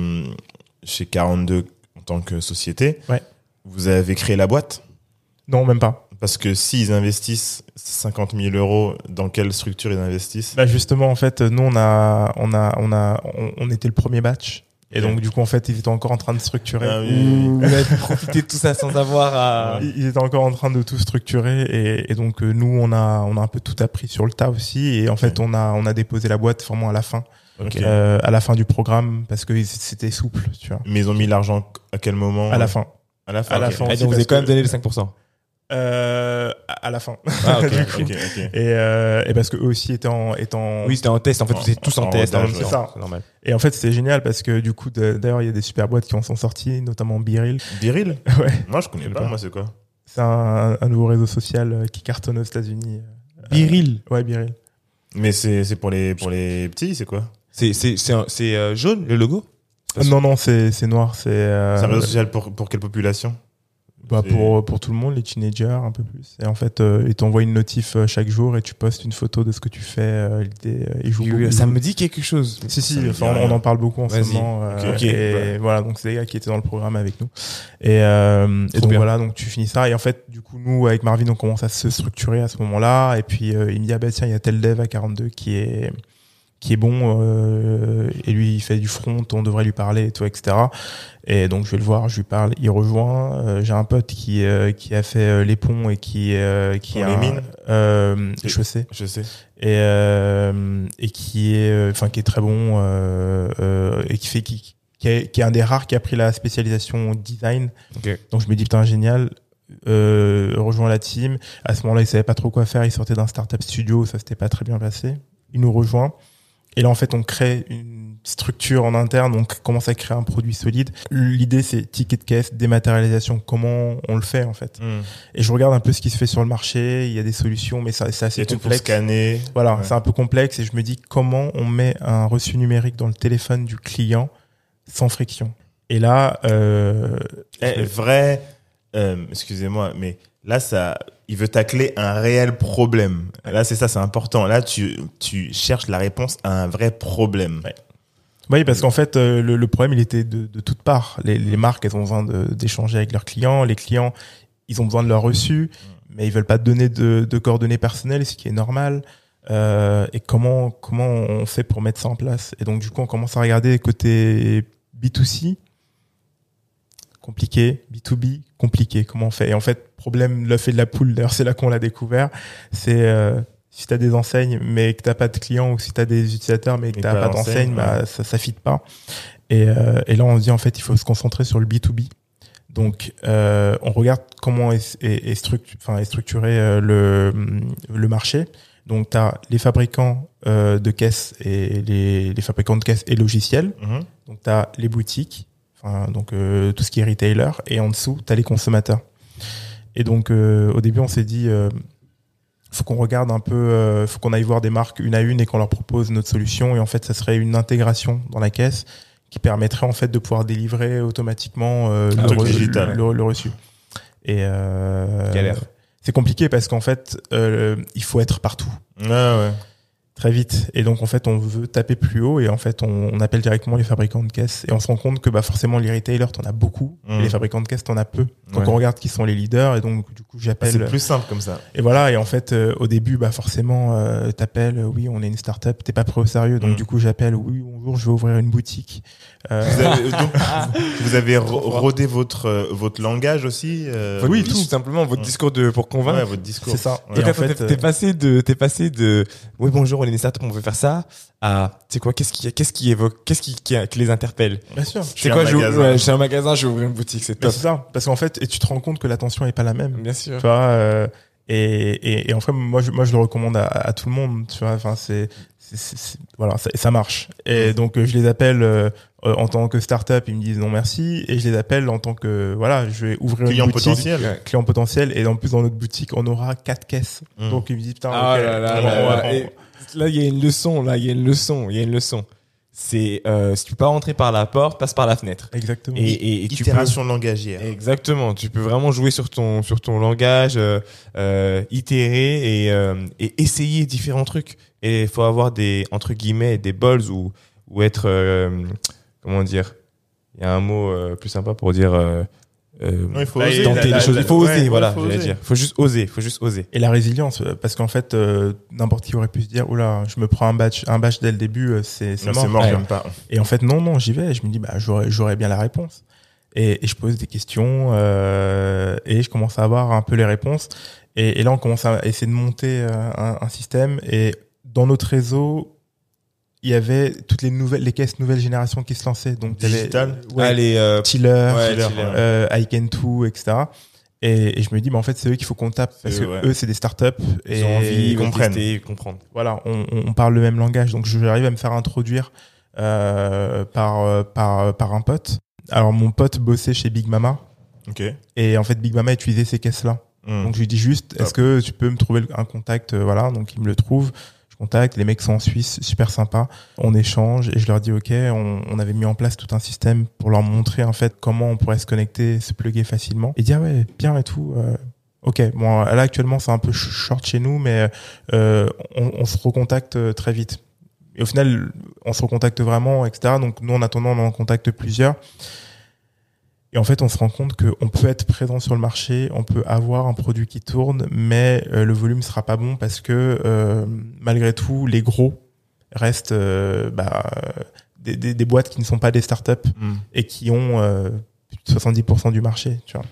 chez 42 en tant que société, Ouais. vous avez créé la boîte? Non, même pas. parce que s'ils investissent 50 000 euros, dans quelle structure ils investissent? Bah justement, en fait, nous, on a, on a, on a, on, on était le premier batch. Et donc, du coup, en fait, ils étaient encore en train de structurer. Ah oui, pu profiter de tout ça sans avoir à... Ils ils étaient encore en train de tout structurer et, et donc euh, nous on a on a un peu tout appris sur le tas aussi et en fait on a on a déposé la boîte vraiment à la fin Ok. euh, à la fin du programme parce que c'était souple tu vois Mais ils ont mis l'argent à quel moment à la fin À la fin. À la fin. Ah, aussi donc vous avez quand même donné les 5%. Euh, à la fin Ah. Du coup. Ok, ok. et, euh, et parce que eux aussi étaient en, étaient en- Oui, c'était en test. En fait, vous étiez tous en, en test. temps. C'est ça. C'est normal. et en fait c'était génial parce que du coup d'ailleurs il y a des super boîtes qui en sont sorties notamment Biril Biril? Ouais Moi, je connais Je pas. pas. Moi, c'est quoi? C'est un, un nouveau réseau social euh, qui cartonne aux États-Unis Biril? ouais Biril Mais c'est c'est pour les pour les petits, c'est quoi? C'est c'est c'est un- c'est, euh, jaune le logo? Non non c'est c'est noir c'est euh, C'est un réseau social pour pour quelle population? Bah pour, pour tout le monde, les teenagers, un peu plus. Et en fait, euh, ils t'envoient une notif euh, chaque jour et tu postes une photo de ce que tu fais. Euh, euh, ils jouent beaucoup. Ça me dit quelque chose. Si, si, enfin, on, en parle beaucoup en ce moment. euh, Ok, ok. et voilà, donc c'est des gars qui étaient dans le programme avec nous. Et, euh, et donc bien. voilà, donc tu finis ça. Et en fait, du coup, nous, avec Marvin, on commence à se structurer à ce moment-là. Et puis, euh, il me dit, ah bah tiens, il y a tel dev à 42 qui est qui est bon euh, et lui il fait du front on devrait lui parler et tout etc et donc je vais le voir je lui parle il rejoint. Euh, j'ai un pote qui euh, qui a fait euh, les ponts et qui euh, qui a les mines. euh, je sais. Je sais. et euh, et qui est enfin qui est très bon euh, euh, et qui fait qui qui est, qui est un des rares qui a pris la spécialisation design. Ok. donc je me dis putain génial. Euh, rejoint la team. À ce moment-là il savait pas trop quoi faire. Il sortait d'un startup studio. Ça s'était pas très bien passé. Il nous rejoint et là en fait on crée une structure en interne on commence à créer un produit solide l'idée c'est ticket de caisse dématérialisation comment on le fait en fait Hmm. et je regarde un peu ce qui se fait sur le marché il y a des solutions mais ça c'est assez a tout pour complexe scanner. voilà, Ouais. c'est un peu complexe et je me dis comment on met un reçu numérique dans le téléphone du client sans friction? Et là, euh, Eh, vrai, euh, excusez-moi, mais là, ça, il veut tacler un réel problème. Là, c'est ça, c'est important. Là, tu, tu cherches la réponse à un vrai problème. Ouais. oui, parce qu'en fait, euh, le, le problème, il était de, de toutes parts. Les, les marques, elles ont besoin d'échanger avec leurs clients. Les clients, ils ont besoin de leur reçu, mais ils veulent pas donner de, de coordonnées personnelles, ce qui est normal. Euh, et comment comment on fait pour mettre ça en place? Et donc, du coup, on commence à regarder côté B2C, compliqué, B2B, compliqué. Comment on fait? Et en fait, problème l'œuf et de la poule. D'ailleurs, c'est là qu'on l'a découvert. C'est euh, si tu as des enseignes mais que t'as pas de clients ou si tu as des utilisateurs mais que t'as pas pas d'enseigne, d'enseigne, bah, ça ça fit pas. Et, euh, et là, on se dit en fait, il faut se concentrer sur le B2B. Donc, euh, on regarde comment est, est, est structu- enfin, est structuré euh, le, le marché. Donc, tu as les fabricants euh, de caisses et les, les fabricants de caisses et logiciels. Mhm. Donc, tu as les boutiques, enfin, donc euh, tout ce qui est retailer. Et en dessous, tu as les consommateurs. Et donc, euh, au début, on s'est dit, euh, faut qu'on regarde un peu, euh, faut qu'on aille voir des marques une à une et qu'on leur propose notre solution. Et en fait, ça serait une intégration dans la caisse qui permettrait en fait de pouvoir délivrer automatiquement euh, Un le, truc re- digital. le- le reçu. Et euh, Galère. c'est compliqué parce qu'en fait, euh, il faut être partout. Ouais, ouais. Très vite. Et donc en fait, on veut taper plus haut et en fait, on, on appelle directement les fabricants de caisses et on se rend compte que bah forcément les retailers, t'en as beaucoup, Mm. et les fabricants de caisses, t'en as peu. Donc Ouais. on regarde qui sont les leaders et donc du coup Ah, j'appelle. C'est plus simple comme ça. Et voilà, et en fait, euh, au début, bah forcément, euh, t'appelles, oui, on est une start-up, t'es pas pris au sérieux, donc Mm. du coup j'appelle, oui, bonjour, je vais ouvrir une boutique. Euh, Vous avez, donc, vous avez ro- rodé votre, euh, votre langage aussi euh, Votre- oui, tout tout. simplement votre Ouais. discours de pour convaincre. Ouais, votre discours. c'est ça. Ouais. Et Donc, en fait, t'es- t'es euh, passé de, t'es passé de, oui bonjour, on est une startup, on veut faire ça, à, c'est quoi, qu'est-ce qui, qu'est-ce qui évoque, qu'est-ce qui, qui, qui les interpelle bien sûr. C'est un quoi, je, ouais, j'ai un magasin, je vais ouvrir une boutique, c'est top. c'est ça, parce qu'en fait, et tu te rends compte que l'attention est pas la même. Bien sûr. tu vois euh, et, et, et en fait moi je, moi je le recommande à, à tout le monde tu vois enfin c'est voilà ça, marche et donc euh, je les appelle euh, en tant que startup ils me disent non merci et je les appelle en tant que voilà je vais ouvrir Client une boutique potentiel. client potentiel et en plus dans notre boutique on aura quatre caisses Mm. donc ils me disent putain Ah ok, là là on- là. Là, il y a une leçon, là, il y a une leçon, il y a une leçon. C'est, euh, si tu peux pas rentrer par la porte, passe par la fenêtre. exactement Et, et, et tu peux, Itération langagière. Exactement. Tu peux vraiment jouer sur ton sur ton langage, euh, euh, itérer et euh, et essayer différents trucs. Et il faut avoir des entre guillemets des balls ou ou être euh, comment dire. Il y a un mot euh, plus sympa pour dire. Euh, Non, il faut Bah, oser. tenter choses. Il faut oser. ouais, voilà. faut oser. dire. Faut juste oser. Faut juste oser. et la résilience euh, parce qu'en fait euh, n'importe qui aurait pu se dire oula je me prends un batch un batch dès le début euh, c'est mort, mort, Ouais. j'aime pas. Et en fait, non, non, j'y vais. Je me dis, bah, j'aurais, j'aurais bien la réponse. Et, et je pose des questions euh, et je commence à avoir un peu les réponses. Et, et là, on commence à essayer de monter euh, un, un système. Et dans notre réseau, il y avait toutes les nouvelles, les caisses nouvelle génération qui se lançaient. Donc, Digital ouais, Allez. Euh, Tiller, ouais, Tiller, euh, I Can Too, etc. Et, et je me dis, bah, en fait, c'est eux qu'il faut qu'on tape parce C'est que eux, ouais. eux, c'est des startups. Ils et ont envie, ils comprennent. Ils comprendre. voilà, on, parle le même langage, donc j'arrive à me faire introduire euh, par, par par un pote. Alors mon pote bossait chez Big Mama Ok. et en fait Big Mama utilisait ces caisses-là. Mm. Donc je lui dis juste, est-ce que tu peux me trouver un contact Voilà, donc il me le trouve. Je contacte, les mecs sont en Suisse, super sympa. On échange et je leur dis ok, on, on avait mis en place tout un système pour leur montrer en fait comment on pourrait se connecter, se plugger facilement. Et dire ouais, bien et tout. euh, Ok, bon là actuellement c'est un peu sh- short chez nous, mais euh, on, on se recontacte euh, très vite. Et au final, on se recontacte vraiment, etc. Donc nous en attendant, on en contacte plusieurs. Et en fait, on se rend compte qu'on peut être présent sur le marché, on peut avoir un produit qui tourne, mais euh, le volume sera pas bon parce que euh, malgré tout, les gros restent euh, bah, des, des, des boîtes qui ne sont pas des startups Mm. et qui ont euh, 70% du marché. Tu vois.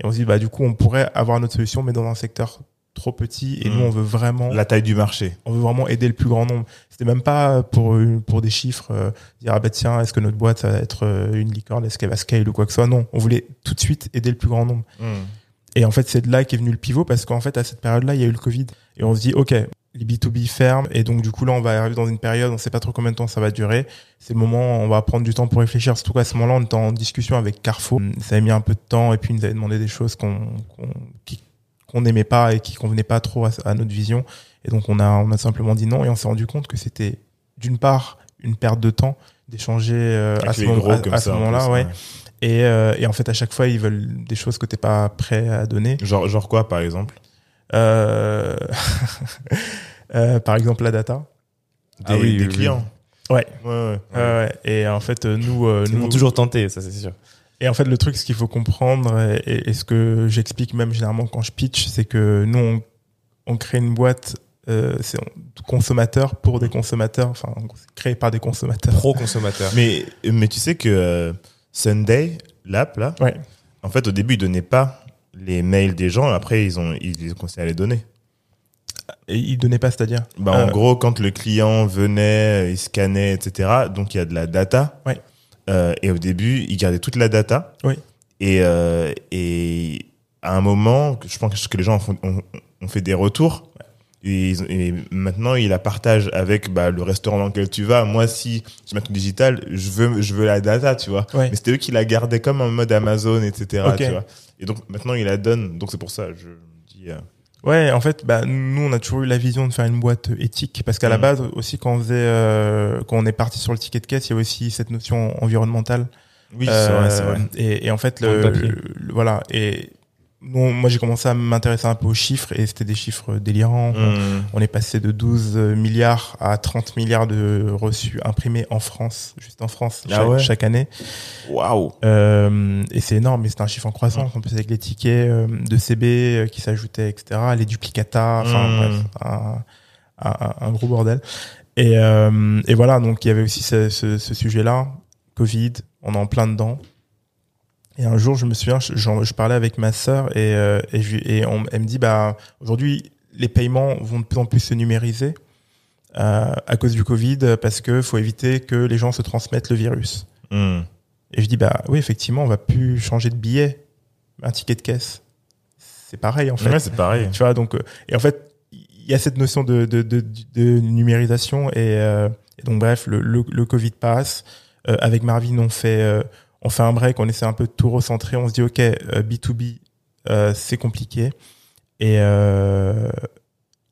Et on se dit, bah, du coup, on pourrait avoir notre solution, mais dans un secteur trop petit. Et Mm. nous, on veut vraiment La taille du marché. on veut vraiment aider le plus grand nombre. C'était même pas pour pour des chiffres euh, dire ah bah tiens est-ce que notre boîte ça va être euh, une licorne est-ce qu'elle va scale ou quoi que ce soit non on voulait tout de suite aider le plus grand nombre Mm. et en fait c'est de là qu'est venu le pivot parce qu'en fait à cette période là il y a eu le Covid et on se dit ok les B2B ferment et donc du coup là on va arriver dans une période on sait pas trop combien de temps ça va durer c'est le moment on va prendre du temps pour réfléchir surtout qu'à ce moment-là on était en discussion avec Carrefour ça a mis un peu de temps et puis ils nous avaient demandé des choses qu'on qui- qu'on n'aimait pas et qui convenaient pas trop à, à notre vision et donc on a on a simplement dit non et on s'est rendu compte que c'était d'une part une perte de temps d'échanger euh, à ce, moment, gros à- comme à ça. ce en moment-là plus, ouais et, euh, et en fait à chaque fois ils veulent des choses que t'es pas prêt à donner Genre, genre quoi, par exemple? Euh, euh, par exemple la data. Des, Ah oui, des oui, oui. clients. Ouais. Ouais, ouais. Euh. Et en fait, euh, nous, euh, Ils nous m'ont toujours tenté, ça c'est sûr. Et en fait, le truc, ce qu'il faut comprendre, et, ce que j'explique même généralement quand je pitch, c'est que nous, on, on crée une boîte, euh, c'est on- consommateur pour des consommateurs, enfin, créé par des consommateurs. Pro consommateur. Mais, mais tu sais que euh, Sunday, l'app, là, Ouais. en fait, au début, ils donnaient pas les mails des gens. Après, ils ont, ils ont commencé à les donner. Et ils donnaient pas, c'est-à-dire. Bah, en Euh, gros, quand le client venait, il scannait, etc. Donc, il y a de la data. Ouais. Euh, et au début, il gardait toute la data. Oui. Et, euh, et à un moment, je pense que les gens ont, ont- ont fait des retours. Et, ils maintenant, il la partage avec bah, le restaurant dans lequel tu vas. Moi, si je mets tout digital, je veux, je veux la data, tu vois. Ouais. Mais c'était eux qui la gardaient comme en mode Amazon, etc. Ok. Tu vois. Et donc, maintenant, ils la donnent. Donc, c'est pour ça, je me dis... euh, Ouais, en fait, bah, nous, on a toujours eu la vision de faire une boîte éthique, parce qu'à la Mm. base, aussi, quand on faisait, euh, quand on est parti sur le ticket de caisse, il y a aussi cette notion environnementale. Oui, c'est vrai, c'est Euh, vrai. Et, et en fait, le- voilà. Et nous, moi j'ai commencé à m'intéresser un peu aux chiffres et c'était des chiffres délirants. Mm. On est passé de 12 milliards à 30 milliards de reçus imprimés en France, juste en France, Ah chaque, ouais chaque année. Waouh. Euh, et c'est énorme, mais c'est un chiffre en croissance. En plus avec les tickets euh, de CB euh, qui s'ajoutaient, etc. Les duplicata, enfin Mm. bref, un, un, un gros bordel. Et, euh, et voilà, donc il y avait aussi ce, ce, ce sujet-là, Covid, on est en plein dedans. Et un jour, je me souviens, je, je parlais avec ma sœur et, euh, et, je, et on, elle me dit, bah aujourd'hui, les paiements vont de plus en plus se numériser euh, à cause du Covid parce que faut éviter que les gens se transmettent le virus. Mm. Et je dis bah oui effectivement on va plus changer de billet, un ticket de caisse. C'est pareil en fait. Ouais, c'est pareil. Tu vois donc euh, et en fait il y a cette notion de de, de, de numérisation et, euh, et donc bref le, le, le Covid passe. Euh, avec Marvin on fait euh, on fait un break, on essaie un peu de tout recentrer, on se dit ok euh, B2B euh, c'est compliqué et euh,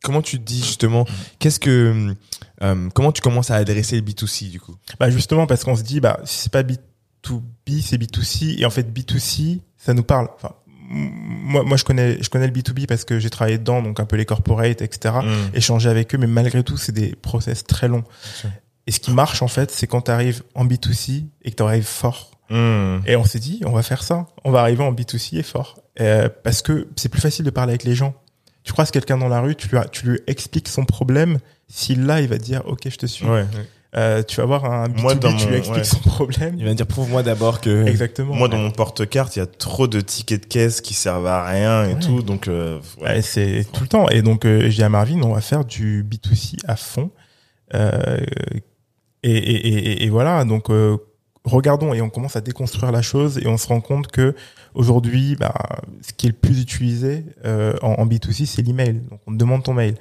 Comment tu te dis justement Qu'est-ce que euh, comment tu commences à adresser le B2C du coup? Bah justement parce qu'on se dit bah si c'est pas B2B c'est B2C et en fait B2C ça nous parle. Enfin moi moi je connais je connais le B2B parce que j'ai travaillé dedans donc un peu les corporates etc. Mm. Échanger avec eux mais malgré tout c'est des process très longs. Et ce qui marche en fait c'est quand tu arrives en B2C et que tu arrives fort. Mm. Et on s'est dit on va faire ça. On va arriver en B2C et fort Euh, parce que c'est plus facile de parler avec les gens. Tu croises quelqu'un dans la rue, tu lui, tu lui expliques son problème. S'il l'a, il va te dire OK, je te suis. Ouais. Euh, tu vas voir un B2B, Moi, dans tu lui mon- expliques ouais. son problème. Il va dire prouve-moi d'abord que Exactement. Moi, dans mon porte-carte, il y a trop de tickets de caisse qui servent à rien et Ouais. tout. Donc, euh, ouais. Ouais, c'est tout le temps. Et donc, euh, j'ai dit à Marvin, on va faire du B2C à fond. Euh, et, et, et, et voilà. Donc, euh, regardons et on commence à déconstruire la chose et on se rend compte que aujourd'hui, bah, ce qui est le plus utilisé euh, en, en B2C, c'est l'email. Donc, on demande ton mail.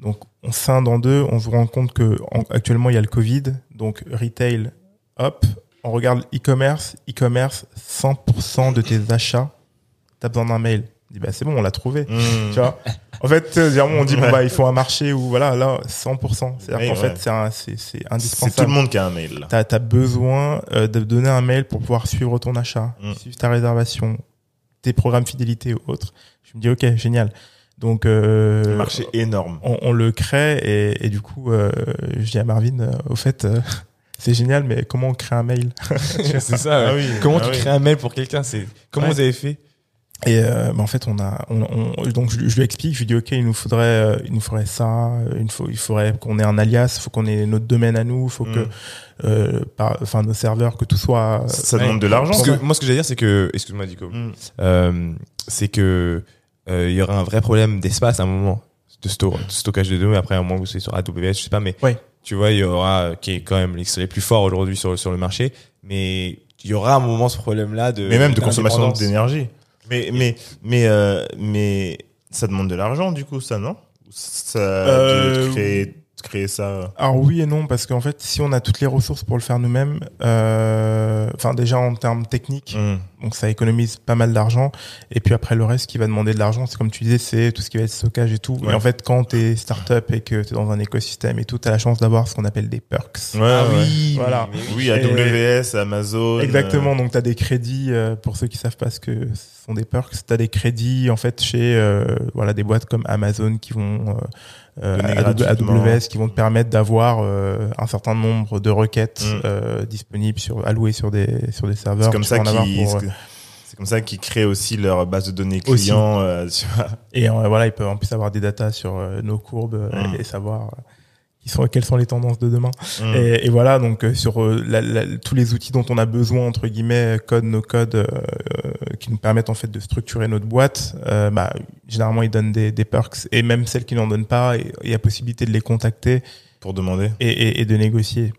Donc, on scinde en deux. On se rend compte que en- actuellement, il y a le Covid. Donc, retail, hop. On regarde e-commerce. E-commerce, 100% de tes achats, t'as besoin d'un mail. On dit, bah, c'est bon, on l'a trouvé. Mm. Tu vois En fait, généralement, on dit, bon, bah, il faut un marché où, voilà, là, 100%. C'est-à-dire Oui, qu'en ouais. fait, c'est un- c'est c'est C'est tout indispensable. le monde qui a un mail. T'as as besoin euh, de donner un mail pour pouvoir suivre ton achat, Mm. suivre ta réservation, tes programmes fidélité ou autres. Je me dis, ok, génial. Donc, euh, Le marché énorme. on, on le crée et, et du coup, euh, je dis à Marvin, euh, au fait, euh, c'est génial, mais comment on crée un mail? C'est ça. Ah oui, Comment ah tu oui. crées un mail pour quelqu'un? C'est comment Ouais. vous avez fait? Et euh, bah, en fait, on a, on, on- donc je, je lui explique, je lui dis ok, il nous faudrait, euh, il nous faudrait ça, euh, il faut, il faudrait qu'on ait un alias, il faut qu'on ait notre domaine à nous, il faut que, Mm. euh, par- enfin nos serveurs, que tout soit. Ça Ouais. demande de l'argent. Parce ça. que moi, ce que j'allais dire, c'est que, excuse-moi, Dico, Mm. euh, c'est que euh, il y aura un vrai problème d'espace à un moment de, sto- de stockage de données. Après, à un moment où c'est sur AWS, je sais pas, mais Ouais. tu vois, il y aura qui est quand même l'extrait plus fort aujourd'hui sur sur le marché, mais il y aura un moment ce problème-là de mais même de consommation d'énergie. Mais mais mais euh, mais ça demande de l'argent du coup ça non? Ça Euh, de créer créer ça. Alors oui et non parce qu'en fait, si on a toutes les ressources pour le faire nous-mêmes, euh, enfin déjà en termes techniques, Mm. donc ça économise pas mal d'argent. Et puis après le reste qui va demander de l'argent, c'est comme tu disais, c'est tout ce qui va être stockage et tout. Ouais. Et en fait, quand t'es startup et que t'es dans un écosystème et tout, t'as la chance d'avoir ce qu'on appelle des perks. Ouais, Ah ouais. oui, Voilà. mais- mais Oui, AWS, Amazon. Exactement, donc tu as des crédits, euh, pour ceux qui savent pas ce que ce sont des perks, tu as des crédits en fait chez euh, voilà des boîtes comme Amazon qui vont euh, euh. AWS qui vont te permettre d'avoir euh, un certain nombre de requêtes Mm. euh, disponibles sur allouées sur des sur des serveurs. C'est comme ça qu'ils c'est- comme ça qu'ils créent aussi leur base de données clients. euh, et euh, voilà, ils peuvent en plus avoir des datas sur euh, nos courbes Mm. et savoir qui sont quelles sont les tendances de demain. Mm. Et, et voilà, donc euh, sur euh, la- la- tous les outils dont on a besoin entre guillemets, code, no code, euh, euh, qui nous permettent en fait de structurer notre boîte, euh, bah, généralement ils donnent des, des perks et même celles qui n'en donnent pas, il y a possibilité de les contacter Pour demander. et, et, et de négocier.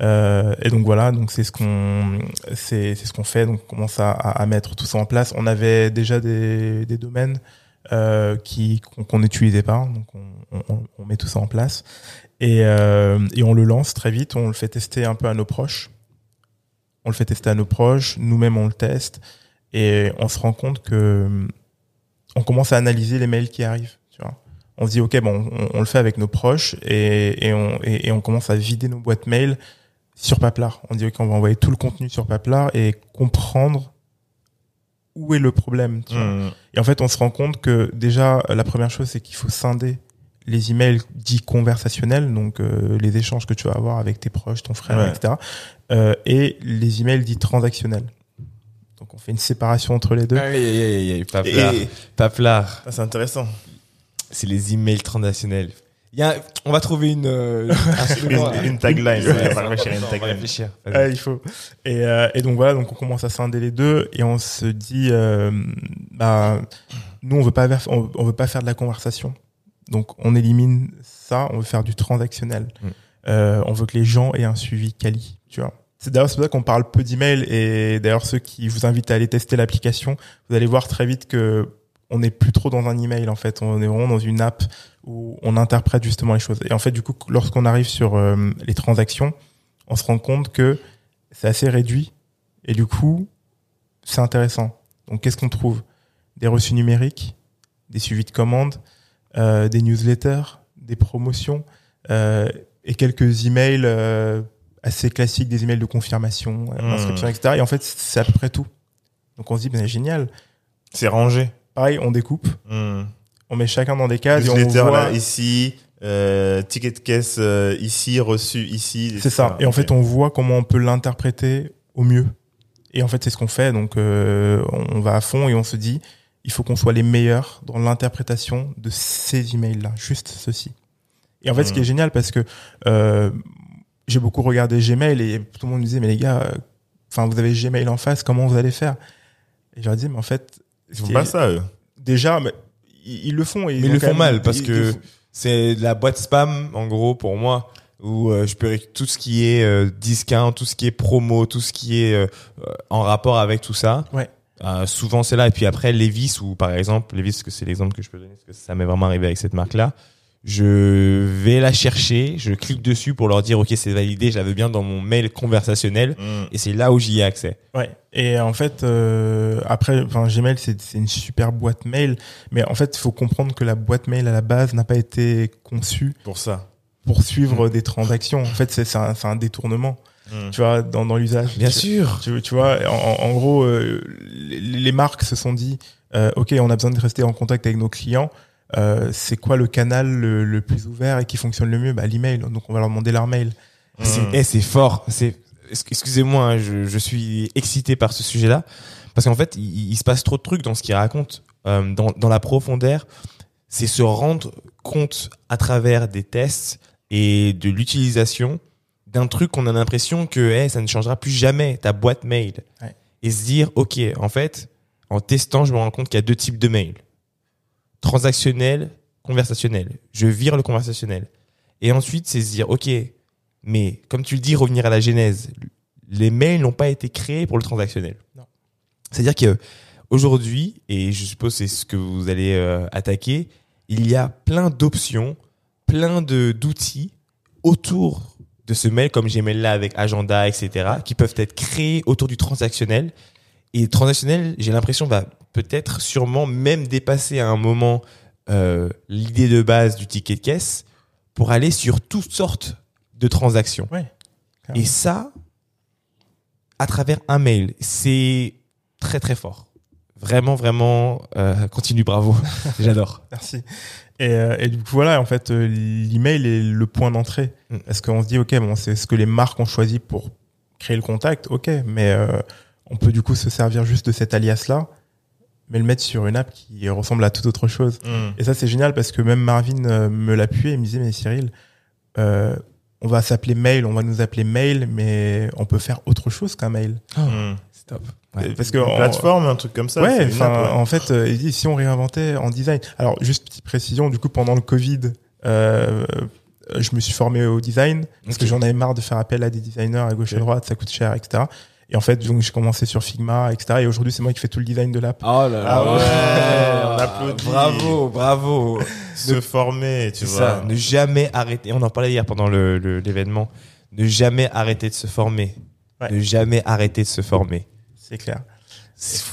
Euh, et donc voilà, donc c'est ce qu'on c'est c'est ce qu'on fait. Donc on commence à, mettre tout ça en place. On avait déjà des, des domaines euh, qui qu'on qu'on n'utilisait pas, donc on, on, on met tout ça en place et euh, et on le lance très vite. On le fait tester un peu à nos proches. On le fait tester à nos proches. Nous-mêmes on le teste et on se rend compte que on commence à analyser les mails qui arrivent. Tu vois on se dit ok bon on, on le fait avec nos proches et, et, on, et, et on commence à vider nos boîtes mail sur Paplar. On dit ok on va envoyer tout le contenu sur Paplar et comprendre où est le problème. tu vois. Mm. Et en fait, on se rend compte que déjà, la première chose, c'est qu'il faut scinder les emails dits conversationnels, donc euh, les échanges que tu vas avoir avec tes proches, ton frère, Ouais. etc. euh, et les emails dits transactionnels. Donc on fait une séparation entre les deux. Aïe, aïe, Paplard. Et- Paplard. Ah, c'est intéressant. C'est les emails transactionnels. Il y a, on va trouver une, euh, un. Une, une tagline. Ouais, ouais, on va attends, réfléchir une on va. Ah, il faut. Et, euh, et donc voilà, donc on commence à scinder les deux et on se dit, euh, bah, nous on veut pas on, on veut pas faire de la conversation. Donc on élimine ça, on veut faire du transactionnel. Mm. Euh, on veut que les gens aient un suivi quali, tu vois. C'est d'ailleurs c'est pour ça qu'on parle peu d'emails et d'ailleurs ceux qui vous invitent à aller tester l'application, vous allez voir très vite que on n'est plus trop dans un email en fait, on est vraiment dans une app où on interprète justement les choses. Et en fait du coup lorsqu'on arrive sur euh, les transactions, on se rend compte que c'est assez réduit et du coup c'est intéressant. Donc qu'est-ce qu'on trouve? Des reçus numériques, des suivis de commandes, euh, des newsletters, des promotions euh, et quelques emails euh, assez classiques, des emails de confirmation, euh, Hmm. inscription, etc. Et en fait c'est à peu près tout. Donc on se dit ben génial. C'est rangé. Pareil, on découpe, Mm. on met chacun dans des cases et on Newsletter voit. là, ici, euh, ticket de caisse euh, ici, reçu ici. C'est ça. Et en fait, on voit comment on peut l'interpréter au mieux. Et en fait, c'est ce qu'on fait. Donc, euh, on va à fond et on se dit, il faut qu'on soit les meilleurs dans l'interprétation de ces emails-là, juste ceci. Et en fait, ce qui est génial, parce que euh, j'ai beaucoup regardé Gmail et tout le monde me disait, mais les gars, euh, enfin, vous avez Gmail en face, comment vous allez faire? Et je leur dis, mais en fait, Ils font pas ça, eux. déjà, mais ils, ils le font. Et Mais ils le font même- mal parce ils- que ils- c'est la boîte spam en gros pour moi où euh, je peux tout ce qui est euh, discount, tout ce qui est promo, tout ce qui est euh, en rapport avec tout ça. Ouais. Euh, souvent c'est là et puis après Levis ou par exemple Levis parce que c'est l'exemple que je peux donner parce que ça m'est vraiment arrivé avec cette marque là. Je vais la chercher, je clique dessus pour leur dire ok c'est validé, j'avais bien dans mon mail conversationnel Mm. et c'est là où j'y ai accès. Ouais. Et en fait, euh, après, enfin, Gmail, c'est une super boîte mail, mais en fait, il faut comprendre que la boîte mail à la base n'a pas été conçue Pour ça. pour suivre des transactions. En fait, c'est c'est un, c'est un détournement, Mm. tu vois, dans, dans l'usage. Bien Tu- sûr. Tu, tu vois, en, en gros, euh, les, les marques se sont dit, euh, ok, on a besoin de rester en contact avec nos clients. Euh, c'est quoi le canal le, le plus ouvert et qui fonctionne le mieux? Bah, L'email. Donc, on va leur demander leur mail. C'est Mm. eh, c'est fort. C'est excusez-moi, hein, je, je suis excité par ce sujet-là parce qu'en fait, il, il se passe trop de trucs dans ce qu'il raconte, euh, dans, dans la profondeur. C'est se rendre compte à travers des tests et de l'utilisation d'un truc qu'on a l'impression que eh, ça ne changera plus jamais ta boîte mail Ouais. et se dire ok, en fait, en testant, je me rends compte qu'il y a deux types de mails transactionnel, conversationnel. Je vire le conversationnel. Et ensuite, c'est se dire, OK, mais comme tu le dis, revenir à la genèse, les mails n'ont pas été créés pour le transactionnel. C'est-à-dire que aujourd'hui, et je suppose c'est ce que vous allez euh, attaquer, il y a plein d'options, plein de d'outils autour de ce mail, comme Gmail là avec agenda, etc., qui peuvent être créés autour du transactionnel. Et transactionnel, j'ai l'impression, va peut-être sûrement même dépasser à un moment euh, l'idée de base du ticket de caisse pour aller sur toutes sortes de transactions. Ouais. Et ça, à travers un mail, c'est très très fort. Vraiment, vraiment, euh, continue, bravo. J'adore. Merci. Et, euh, et du coup, voilà, en fait, euh, l'email est le point d'entrée. Mm. Parce qu'on se dit, OK, bon, c'est ce que les marques ont choisi pour créer le contact, OK, mais euh, on peut du coup se servir juste de cet alias-là, mais le mettre sur une app qui ressemble à toute autre chose. Mm. Et ça, c'est génial parce que même Marvin euh, me l'appuyait et me disait, mais Cyril, euh, on va s'appeler mail, on va nous appeler mail, mais on peut faire autre chose qu'un mail. Mm. C'est top. Ouais. Parce que Une en- plateforme, un truc comme ça. ouais, une app, en fait, euh, si on réinventait en design. Alors, juste petite précision, du coup, pendant le Covid, euh, je me suis formé au design parce que j'en avais marre de faire appel à des designers à gauche et à droite, ça coûte cher, etc. Et en fait, donc, j'ai commencé sur Figma, etc. Et aujourd'hui, c'est moi qui fais tout le design de l'app. Oh là Ah ouais, on applaudit. Bravo, bravo. Se former, tu vois. ça, ne jamais arrêter. On en parlait hier pendant le- le- l'événement. Ne jamais arrêter de se former. Ouais. Ne jamais arrêter de se former. C'est clair.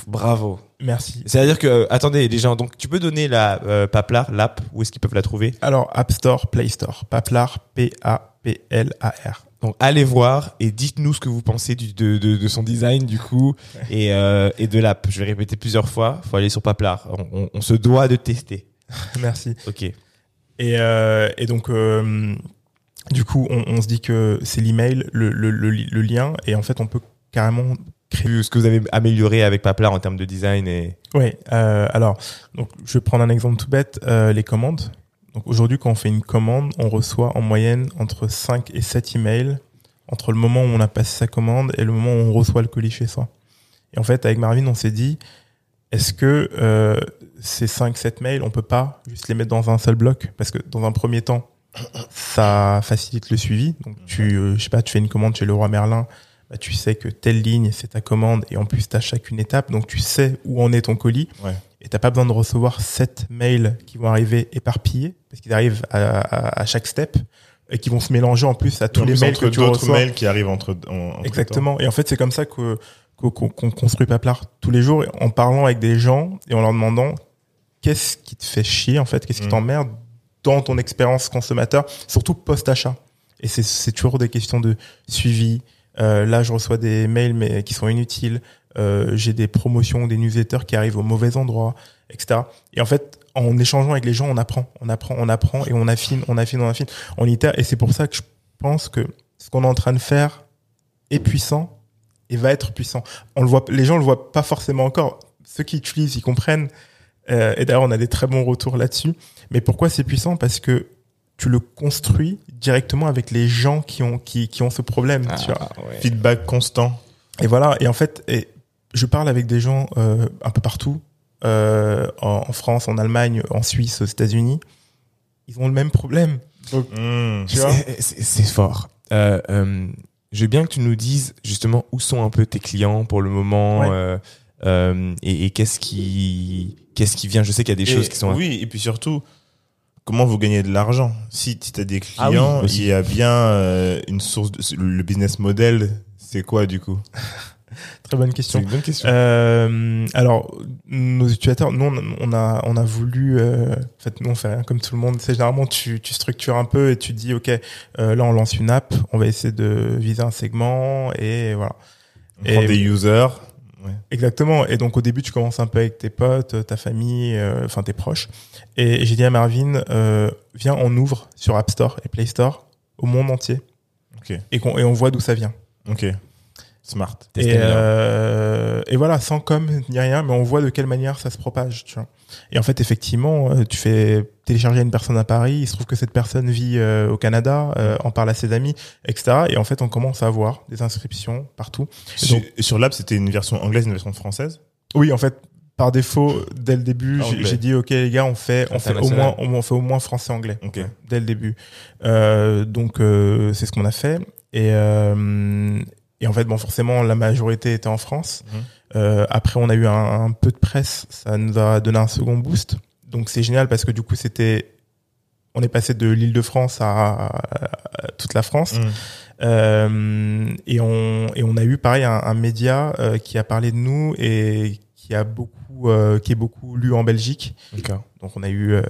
Bravo. Merci. C'est-à-dire que, euh, attendez, les gens, donc tu peux donner la euh, Paplar, l'app, où est-ce qu'ils peuvent la trouver? Alors, App Store, Play Store. Paplar, P-A-P-L-A-R. Donc allez voir et dites-nous ce que vous pensez du, de, de, de son design du coup et, euh, et de l'app. Je vais répéter plusieurs fois. Faut aller sur Paplar. On, on- on se doit de tester. Merci. Ok. Et, euh, et donc, euh, du coup, on, on se dit que c'est l'email, le, le, le, le lien, et en fait, on peut carrément Vu ce que vous avez amélioré avec Paplar en termes de design et Oui. Euh, alors, donc, je vais prendre un exemple tout bête euh, les commandes. Donc, aujourd'hui, quand on fait une commande, on reçoit en moyenne entre 5 et 7 emails entre le moment où on a passé sa commande et le moment où on reçoit le colis chez soi. Et en fait, avec Marvin, on s'est dit, est-ce que euh, ces 5-7 mails, on peut pas juste les mettre dans un seul bloc? Parce que dans un premier temps, ça facilite le suivi. Donc, tu, euh, je sais pas, tu fais une commande chez le roi Merlin, bah, tu sais que telle ligne, c'est ta commande, et en plus, tu as chacune étape, donc tu sais où en est ton colis. Ouais. Et t'as pas besoin de recevoir 7 mails qui vont arriver éparpillés, parce qu'ils arrivent à, à, à chaque step, et qui vont se mélanger en plus à tous les mails entre que tu reçois. mails qui arrivent entre, en- entre Exactement. Et en fait, c'est comme ça que qu'on construit Paplar tous les jours en parlant avec des gens et en leur demandant qu'est-ce qui te fait chier en fait, qu'est-ce qui Mm. t'emmerde dans ton expérience consommateur, surtout post-achat? Et c'est toujours des questions de suivi. Euh, là, je reçois des mails mais qui sont inutiles. Euh, J'ai des promotions, des newsletters qui arrivent au mauvais endroit, etc. Et en fait, en échangeant avec les gens, on apprend, on apprend, on apprend et on affine, on affine, on affine, on itère. Et c'est pour ça que je pense que ce qu'on est en train de faire est puissant et va être puissant. On le voit, les gens le voient pas forcément encore. Ceux qui utilisent, ils comprennent. Euh, et d'ailleurs, on a des très bons retours là-dessus. Mais pourquoi c'est puissant? Parce que tu le construis directement avec les gens qui ont qui, qui ont ce problème. tu vois. Feedback constant. Et voilà. Et en fait, et je parle avec des gens euh, un peu partout, euh, en, en France, en Allemagne, en Suisse, aux États-Unis. Ils ont le même problème. Donc, Hmm. tu vois. C'est- c'est c'est fort. Euh, euh, je veux bien que tu nous dises justement où sont un peu tes clients pour le moment Ouais. euh, euh, et, et qu'est-ce qui qu'est-ce qui vient? Je sais qu'il y a des Et- choses qui sont Oui, et puis surtout, comment vous gagnez de l'argent Si tu as des Ah oui, clients, il y a bien euh, une source. De, le business model, c'est quoi du coup Très bonne question. une bonne question. Euh, alors, nos utilisateurs, nous, on a, on a voulu, euh, en fait, nous, on fait rien comme tout le monde. C'est généralement, tu, tu structures un peu et tu dis, OK, euh, là, on lance une app, on va essayer de viser un segment et voilà. On Et- prend des users. Exactement. Et donc, au début, tu commences un peu avec tes potes, ta famille, euh, enfin, tes proches. Et j'ai dit à Marvin, euh, viens, on ouvre sur App Store et Play Store au monde entier. Ok. Et, on voit d'où ça vient. Ok. Smart. Et, euh, et voilà, sans com ni rien, mais on voit de quelle manière ça se propage. Tu vois. Et en fait, effectivement, euh, tu fais télécharger une personne à Paris, il se trouve que cette personne vit euh, au Canada, euh, en parle à ses amis, etc. Et en fait, on commence à avoir des inscriptions partout. Et Sur, donc- sur l'app, c'était une version anglaise, une version française? Oui, en fait, par défaut, dès le début, Ah, j'ai- anglais. dit, ok les gars, on fait, on fait au moins, on fait au moins français-anglais Ok. dès le début. Euh, donc euh, c'est ce qu'on a fait. Et, euh, et en fait, bon, forcément, la majorité était en France. Mhm. Euh, après, on a eu un, un peu de presse, ça nous a donné un second boost. Donc c'est génial parce que du coup, c'était, on est passé de l'Île-de-France à, à toute la France. Hmm. Euh, et on et on a eu pareil un, un média euh, qui a parlé de nous et qui a beaucoup euh, qui est beaucoup lu en Belgique. D'accord. Donc on a eu euh,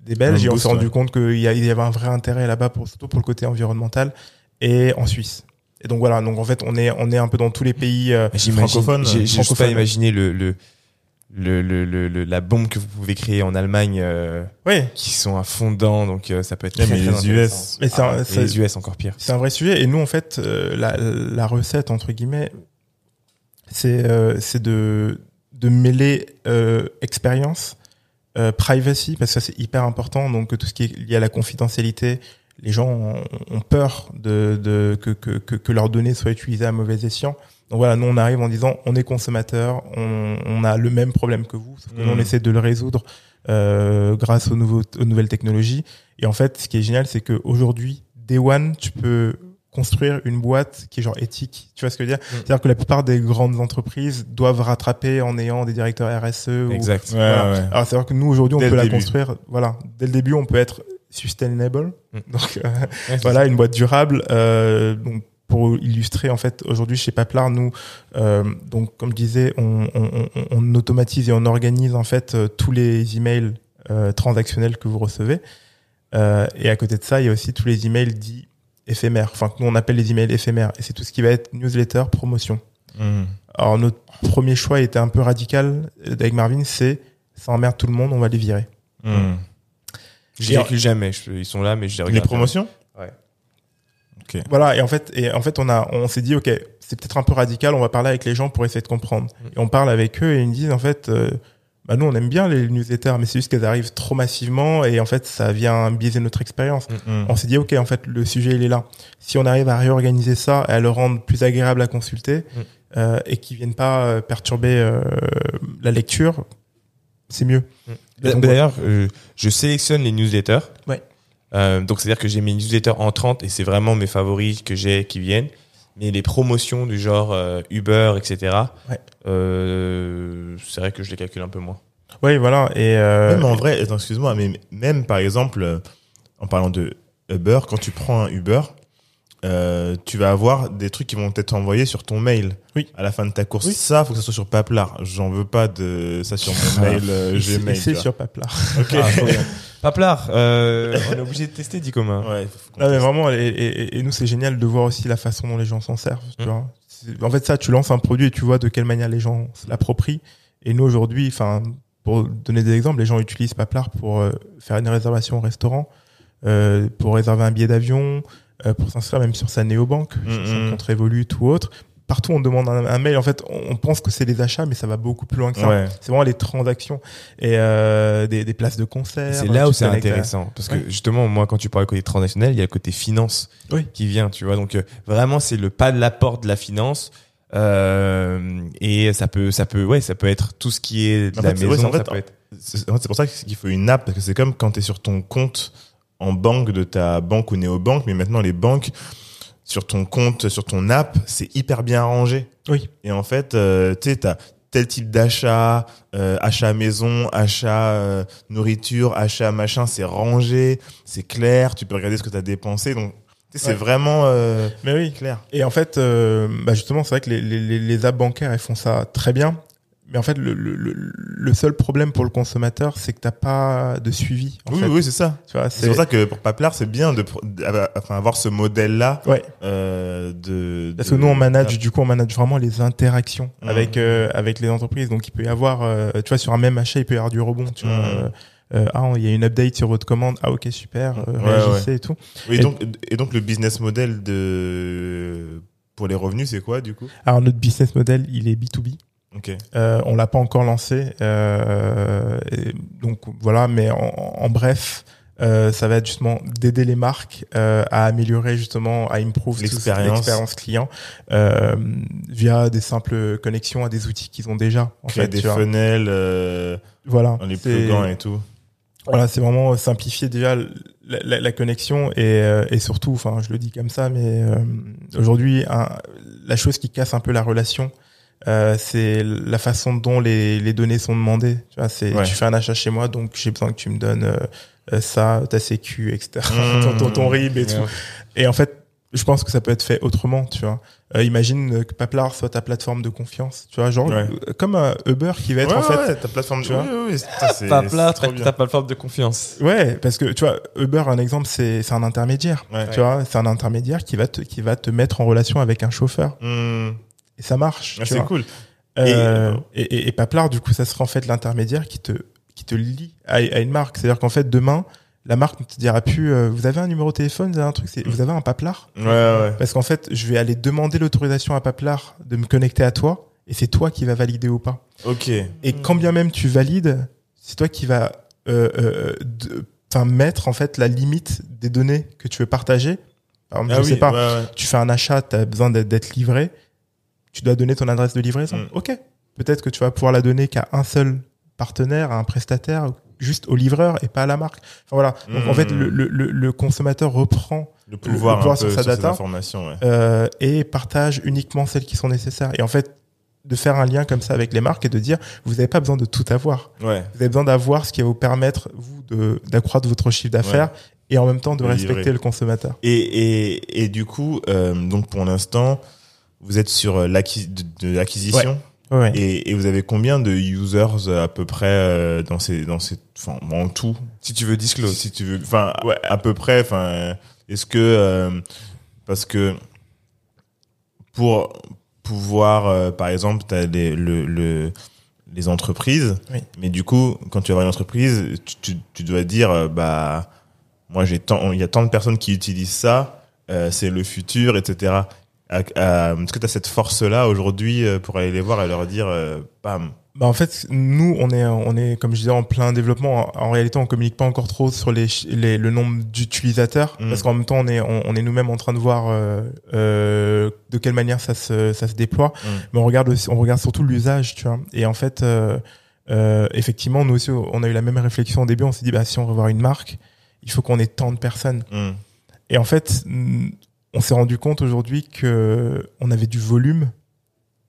des Belges et on s'est rendu ouais. compte qu'il y, y avait un vrai intérêt là-bas pour surtout pour le côté environnemental et en Suisse. Et donc voilà, donc en fait on est on est un peu dans tous les pays. euh, J'imagine. francophone, J'ai juste pas imaginé le le, le, le, le- la bombe que vous pouvez créer en Allemagne euh, oui, qui sont à fond dedans. Donc euh, ça peut être très, mais très les. US. mais c'est un- Et les US encore pire. C'est un vrai sujet. Et nous, en fait, euh, la, la recette, entre guillemets, c'est euh, c'est de, de mêler euh, expérience, euh, privacy, parce que c'est hyper important. Donc, tout ce qui est lié à la confidentialité, les gens ont, peur de, de que, que, que, que leurs données soient utilisées à mauvais escient. Donc voilà, nous on arrive en disant on est consommateur, on, on a le même problème que vous, sauf que nous on Mhm. essaie de le résoudre euh, grâce aux, nouveaux, aux nouvelles technologies. Et en fait, ce qui est génial, c'est qu'aujourd'hui, Day One, tu peux construire une boîte qui est genre éthique. Tu vois ce que je veux dire? C'est-à-dire que la plupart des grandes entreprises doivent rattraper en ayant des directeurs RSE. ou- Exact. Ouais, voilà. ouais. Alors c'est-à-dire que nous aujourd'hui, on Dès peut la début. construire. Voilà, dès le début, on peut être sustainable. Mm. Donc euh, Ouais, voilà, une boîte durable. Euh, donc pour illustrer en fait aujourd'hui chez Paplar, nous euh, donc comme je disais, on, on, on, on automatise et on organise en fait euh, tous les emails euh, transactionnels que vous recevez. Euh, et à côté de ça, il y a aussi tous les emails dits éphémères, enfin nous on appelle les emails éphémères, et c'est tout ce qui va être newsletter, promotion. Mhm. Alors notre premier choix était un peu radical avec Marvin, c'est ça emmerde tout le monde, on va les virer. Mhm. Je les calcule jamais. Je- ils sont là, mais je les regarde. Les promotions Ouais. Ok. Voilà, et en fait, et en fait, on a, on s'est dit, ok, c'est peut-être un peu radical, on va parler avec les gens pour essayer de comprendre. Mm. Et on parle avec eux et ils nous disent, en fait, euh, bah nous, on aime bien les newsletters, mais c'est juste qu'elles arrivent trop massivement et en fait, ça vient biaiser notre expérience. Mhm. On s'est dit, ok, en fait, le sujet, il est là. Si on arrive à réorganiser ça et à le rendre plus agréable à consulter Mm. euh, et qui viennent pas euh, perturber euh, la lecture, c'est mieux. D'a- D'ailleurs, euh, je sélectionne les newsletters. Ouais. Euh, donc, c'est-à-dire que j'ai mes newsletters entrantes et c'est vraiment mes favoris que j'ai qui viennent. Mais les promotions du genre euh, Uber, etc., Ouais. euh, c'est vrai que je les calcule un peu moins. Oui, voilà. Et euh, Même en vrai, excuse-moi, mais même par exemple, euh, en parlant de Uber, quand tu prends un Uber, euh, tu vas avoir des trucs qui vont être envoyés sur ton mail Oui. à la fin de ta course. Oui. Ça, faut que ça soit sur Paplar. J'en veux pas de ça sur mon mail euh, c'est- Gmail. c'est sur Paplar. Ok. Ah. Paplard, euh, on est obligé de tester, dit commun. Ouais, Non, mais vraiment, et, et- et nous, c'est génial de voir aussi la façon dont les gens s'en servent. Tu Mm. vois. En fait, ça, tu lances un produit et tu vois de quelle manière les gens l'approprient. Et nous, aujourd'hui, enfin, pour donner des exemples, les gens utilisent Paplar pour euh, faire une réservation au restaurant, euh, pour réserver un billet d'avion, pour s'inscrire même sur sa néobanque, sur son compte Revolut ou autre. Partout, on demande un, un mail. En fait, on, on pense que c'est les achats, mais ça va beaucoup plus loin que ça. Ouais. C'est vraiment les transactions et euh, des, des places de concert. C'est là où c'est à- intéressant. Parce que Ouais. justement, moi, quand tu parles côté transactionnel, il y a le côté finance Oui. qui vient, tu vois. Donc, euh, vraiment, c'est le pas de la porte de la finance. Euh, et ça peut, ça peut, ouais, ça peut être tout ce qui est de En la fait, c'est- ouais, maison. ça peut être... C'est pour ça qu'il faut une app, parce que c'est comme quand tu es sur ton compte en banque de ta banque ou néobanque, mais maintenant les banques, sur ton compte, sur ton app, c'est hyper bien rangé. Oui. Et en fait, euh, tu sais, t'as tel type d'achat, euh, achat maison, achat euh, nourriture, achat machin, c'est rangé, c'est clair, tu peux regarder ce que tu as dépensé. Donc, c'est Ouais. vraiment euh, Mais oui. clair. Et en fait, euh, bah justement, c'est vrai que les, les- les apps bancaires, elles font ça très bien. Mais en fait, le, le, le- seul problème pour le consommateur, c'est que t'as pas de suivi. En Oui, fait. oui, c'est ça. Vois, C'est pour ça que pour Paplar, c'est bien de, enfin, avoir ce modèle-là Ouais. euh, de. Parce de- que nous, on manage, du coup, on manage vraiment les interactions Mhm. avec euh, avec les entreprises. Donc, il peut y avoir, euh, tu vois, sur un même achat, il peut y avoir du rebond. Tu vois, Mhm. euh, euh, ah, il y a une update sur votre commande. Ah, ok, super. euh, Ouais, réagissez et tout. Oui, Et- donc, et donc le business model de pour les revenus, c'est quoi du coup? Alors, notre business model, il est B2B. Ok. Euh, on l'a pas encore lancé, euh, et donc voilà. Mais en, en bref, euh, ça va être justement d'aider les marques euh, à améliorer justement, à improve L'expérience. client euh, via des simples connexions à des outils qu'ils ont déjà. En Créer fait, des funnels euh, Voilà. dans les plugins et tout. Voilà, c'est vraiment simplifier déjà la, la- la connexion et, euh, et surtout, enfin, je le dis comme ça, mais euh, aujourd'hui, la chose qui casse un peu la relation, euh, c'est la façon dont les, les données sont demandées. Tu vois, c'est Ouais. tu fais un achat chez moi, donc j'ai besoin que tu me donnes euh, euh, ça, ta sécu, etc. Mmh. ton, ton, ton RIB et tout. Et en fait, je pense que ça peut être fait autrement, tu vois. Euh, imagine que Paplar soit ta plateforme de confiance, tu vois, genre Ouais. euh, comme un Uber qui va être Ouais, en fait ouais, ta plateforme. tu Tu vois. oui, oui, oui, putain, c'est- Paplard, c'est trop bien. t'as pas le forme de confiance. Ouais, parce que tu vois, Uber, un exemple, c'est c'est un intermédiaire. Ouais. Tu vois, c'est un intermédiaire qui va te qui va te mettre en relation avec un chauffeur Mmh. Et ça marche. Ah, c'est cool. Euh, et, et, et Paplar, du coup, ça sera en fait l'intermédiaire qui te qui te lie à, à une marque. C'est-à-dire qu'en fait, demain, la marque ne te dira plus, euh, vous avez un numéro de téléphone, vous avez un truc, vous avez un Paplar. Ouais, ouais. Parce qu'en fait, je vais aller demander l'autorisation à Paplar de me connecter à toi, et c'est toi qui va valider ou pas. Ok. Et quand bien même tu valides, c'est toi qui va euh, euh, de- enfin, mettre en fait la limite des données que tu veux partager. Par exemple, Ah je oui, sais pas, ouais, tu fais un achat, tu as besoin d'être- d'être livré, tu dois donner ton adresse de livraison. Mm. Ok. Peut-être que tu vas pouvoir la donner qu'à un seul partenaire, à un prestataire, juste au livreur et pas à la marque. Enfin, voilà. Donc en Mm. fait, le, le, le- le consommateur reprend Le pouvoir, le pouvoir un sur peu sa data. ouais. euh, et partage uniquement celles qui sont nécessaires. Et en fait, de faire un lien comme ça avec les marques et de dire, vous n'avez pas besoin de tout avoir. Ouais. Vous avez besoin d'avoir ce qui va vous permettre, vous, de, d'accroître votre chiffre d'affaires et en même temps de De respecter livrer. le consommateur. Et, et, et du coup, euh, donc pour l'instant, vous êtes sur euh, de, l'acquisition. Ouais, ouais. Et, et vous avez combien de users euh, à peu près euh, dans ces dans ces enfin en tout? Si tu veux disclose. si tu veux enfin à peu près enfin est-ce que euh, parce que pour pouvoir, euh, par exemple, t'as les, le, le, les entreprises, Oui. mais du coup, quand tu vas avoir une entreprise, tu, tu, tu dois dire, euh, bah, moi j'ai tant, il y a tant de personnes qui utilisent ça, euh, c'est le futur, etc. À- à- Est-ce que tu as cette force-là aujourd'hui euh, pour aller les voir et leur dire, euh, bam, Bah en fait, nous, on est, on est, comme je disais, en plein développement. En, en réalité, on communique pas encore trop sur les, les le nombre d'utilisateurs, Mm. parce qu'en même temps, on est, on, on est nous-mêmes en train de voir euh, euh, de quelle manière ça se, ça se déploie. Mm. Mais on regarde, aussi, on regarde surtout l'usage, tu vois. Et en fait, euh, euh, effectivement, nous aussi, on a eu la même réflexion au début. On s'est dit, bah si on veut voir une marque, il faut qu'on ait tant de personnes. hum, Et en fait, mm, on s'est rendu compte aujourd'hui que on avait du volume,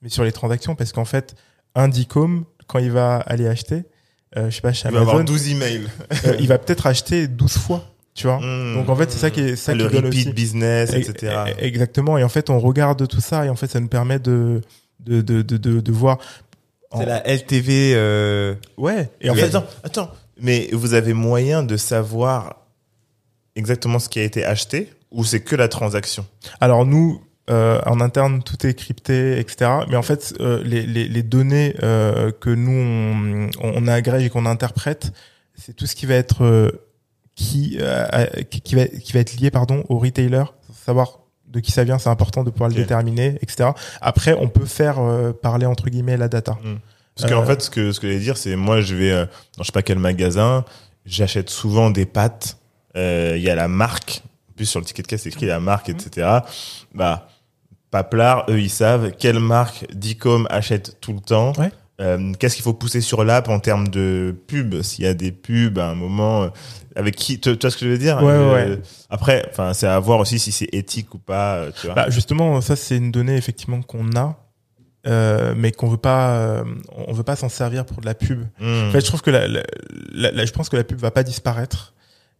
mais sur les transactions, parce qu'en fait, un Dicom, quand il va aller acheter, euh, je sais pas, chez il va avoir Amazon, 12 emails. euh, il va peut-être acheter 12 fois, tu vois. Hum. Donc en fait, c'est ça qui est ça le qui donne repeat aussi. business, etc. Exactement. Et en fait, on regarde tout ça, et en fait, ça nous permet de de de de de, de voir. en- C'est la LTV. Euh... Ouais. Et en Mais fait, attends, attends. Mais vous avez moyen de savoir exactement ce qui a été acheté ou c'est que la transaction? Alors nous, euh, en interne, tout est crypté, etc. Mais en fait, euh, les, les, les données euh, que nous on, on agrège et qu'on interprète, c'est tout ce qui va être euh, qui, euh, qui qui va qui va être lié pardon au retailer, savoir de qui ça vient, c'est important de pouvoir le déterminer, etc. Après, on peut faire euh, parler entre guillemets la data. Parce qu'en fait, ce que ce que je vais dire, c'est moi, je vais euh, dans je sais pas quel magasin, j'achète souvent des pâtes. euh, Il y a la marque. Plus, sur le ticket de caisse, c'est écrit la marque, etc. Bah, Paplar, eux, ils savent quelle marque Dicom achète tout le temps. Ouais. Euh, Qu'est-ce qu'il faut pousser sur l'app en termes de pub? S'il y a des pubs à un moment, euh, avec qui Tu vois ce que je veux dire Ouais, Euh, ouais. Après, enfin, c'est à voir aussi si c'est éthique ou pas. Tu vois Bah, justement, ça c'est une donnée effectivement qu'on a, euh, mais qu'on veut pas, euh, on veut pas s'en servir pour de la pub. Hmm. En fait, je trouve que la, la- la- la- je pense que la pub va pas disparaître,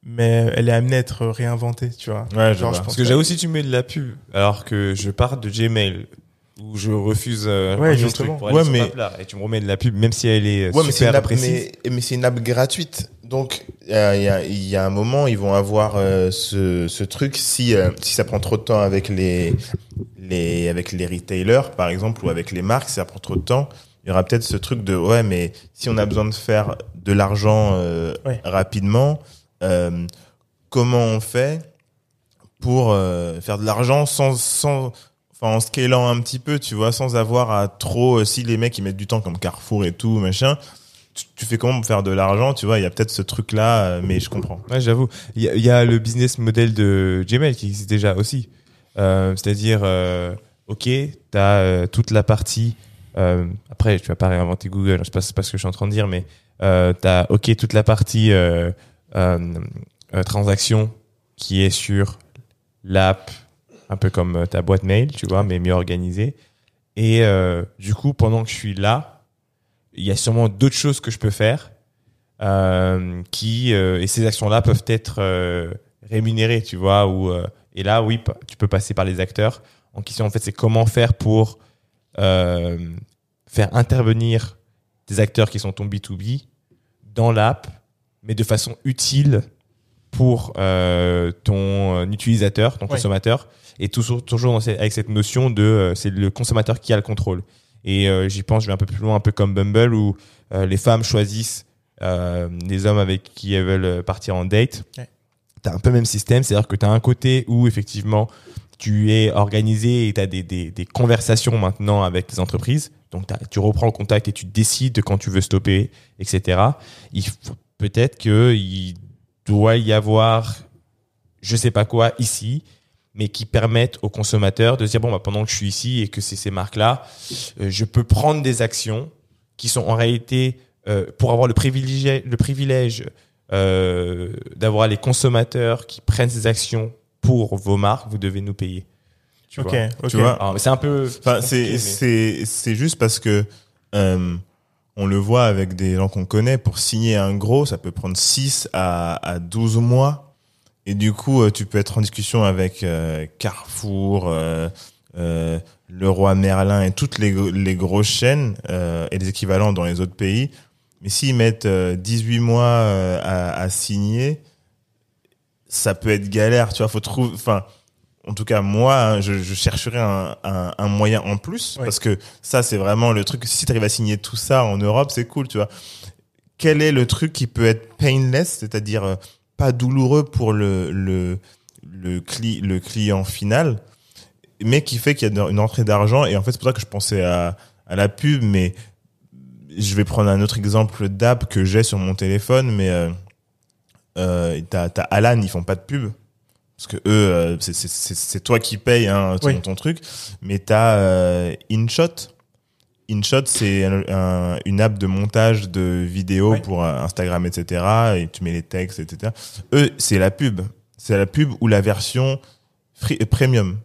mais elle est amenée à être réinventée, tu vois. Ouais, je Genre, vois. pense Parce que j'avoue, si tu mets de la pub, alors que je pars de Gmail, où je refuse euh, Ouais, justement. trucs pour aller Ouais, sur mais- et tu me remets de la pub, même si elle est euh, Ouais, mais c'est super une app, précise. mais, mais c'est une app gratuite. Donc, il y a, il y a- il y a un moment, ils vont avoir euh, ce, ce truc. Si, euh, si ça prend trop de temps avec les, les, avec les retailers, par exemple, ou avec les marques, si ça prend trop de temps, il y aura peut-être ce truc de, ouais, mais si on a besoin de faire de l'argent euh, Ouais. rapidement, euh, comment on fait pour euh, faire de l'argent sans, sans, enfin, en scalant un petit peu, tu vois, sans avoir à trop, euh, si les mecs ils mettent du temps comme Carrefour et tout, machin, tu, fais comment pour faire de l'argent, tu vois, il y a peut-être ce truc là, mais je comprends. Ouais, j'avoue. Il y, a- le business model de Gmail qui existe déjà aussi. Euh, C'est-à-dire, euh, ok, tu as toute la partie. euh, après, tu vas pas réinventer Google, hein, c'est pas, pas ce que je suis en train de dire, mais euh, tu as, ok, toute la partie euh, euh, euh, transaction qui est sur l'app, un peu comme euh, ta boîte mail, tu vois, mais mieux organisée. Et euh, du coup, pendant que je suis là, il y a sûrement d'autres choses que je peux faire euh, qui euh, et ces actions-là peuvent être euh, rémunérées, tu vois. Ou euh, et là, oui, tu peux passer par les acteurs. En question, en fait, c'est comment faire pour euh, faire intervenir des acteurs qui sont ton B2B dans l'app, mais de façon utile pour euh, ton euh, utilisateur, ton Ouais. consommateur, et toujours, toujours dans cette- avec cette notion de euh, c'est le consommateur qui a le contrôle. Et euh, j'y pense, je vais un peu plus loin, un peu comme Bumble, où les femmes choisissent des hommes avec qui elles veulent partir en date. Ouais. Tu as un peu le même système, c'est-à-dire que tu as un côté où effectivement tu es organisé et tu as des, des, des conversations maintenant avec les entreprises. Donc tu reprends le contact et tu décides de quand tu veux stopper, etc. Il faut peut-être qu'il doit y avoir je sais pas quoi ici, mais qui permettent aux consommateurs de dire bon bah pendant que je suis ici et que c'est ces marques là, je peux prendre des actions qui sont en réalité euh, pour avoir le privilège le privilège euh, d'avoir les consommateurs qui prennent ces actions pour vos marques, vous devez nous payer. Tu Ok, vois? Tu vois? Mais c'est un peu Enfin, c'est mais- c'est c'est juste parce que euh, on le voit avec des gens qu'on connaît pour signer un gros, ça peut prendre 6 à à 12 mois et du coup euh, tu peux être en discussion avec euh, Carrefour euh, euh, Merlin et toutes les les grosses chaînes euh, et les équivalents dans les autres pays. Mais s'ils mettent euh, 18 mois à, à signer, ça peut être galère, tu vois, faut trouver enfin en tout cas moi, hein, je, je chercherais un, un, un moyen en plus parce que ça c'est vraiment le truc. Si tu arrives à signer tout ça en Europe, c'est cool, tu vois. Quel est le truc qui peut être painless, c'est-à-dire euh, pas douloureux pour le le le, cli, le client final, mais qui fait qu'il y a une entrée d'argent et en fait c'est pour ça que je pensais à à la pub, mais je vais prendre un autre exemple d'app que j'ai sur mon téléphone, mais euh, euh, t'as t'as Alan, ils font pas de pub parce que eux, euh, c'est- toi qui payes hein, ton, Oui. ton truc, mais t'as euh, InShot. InShot, c'est un- un- une app de montage de vidéos pour euh, Instagram, etc. Et tu mets les textes, etc. Eux, c'est la pub. C'est la pub ou la version free, premium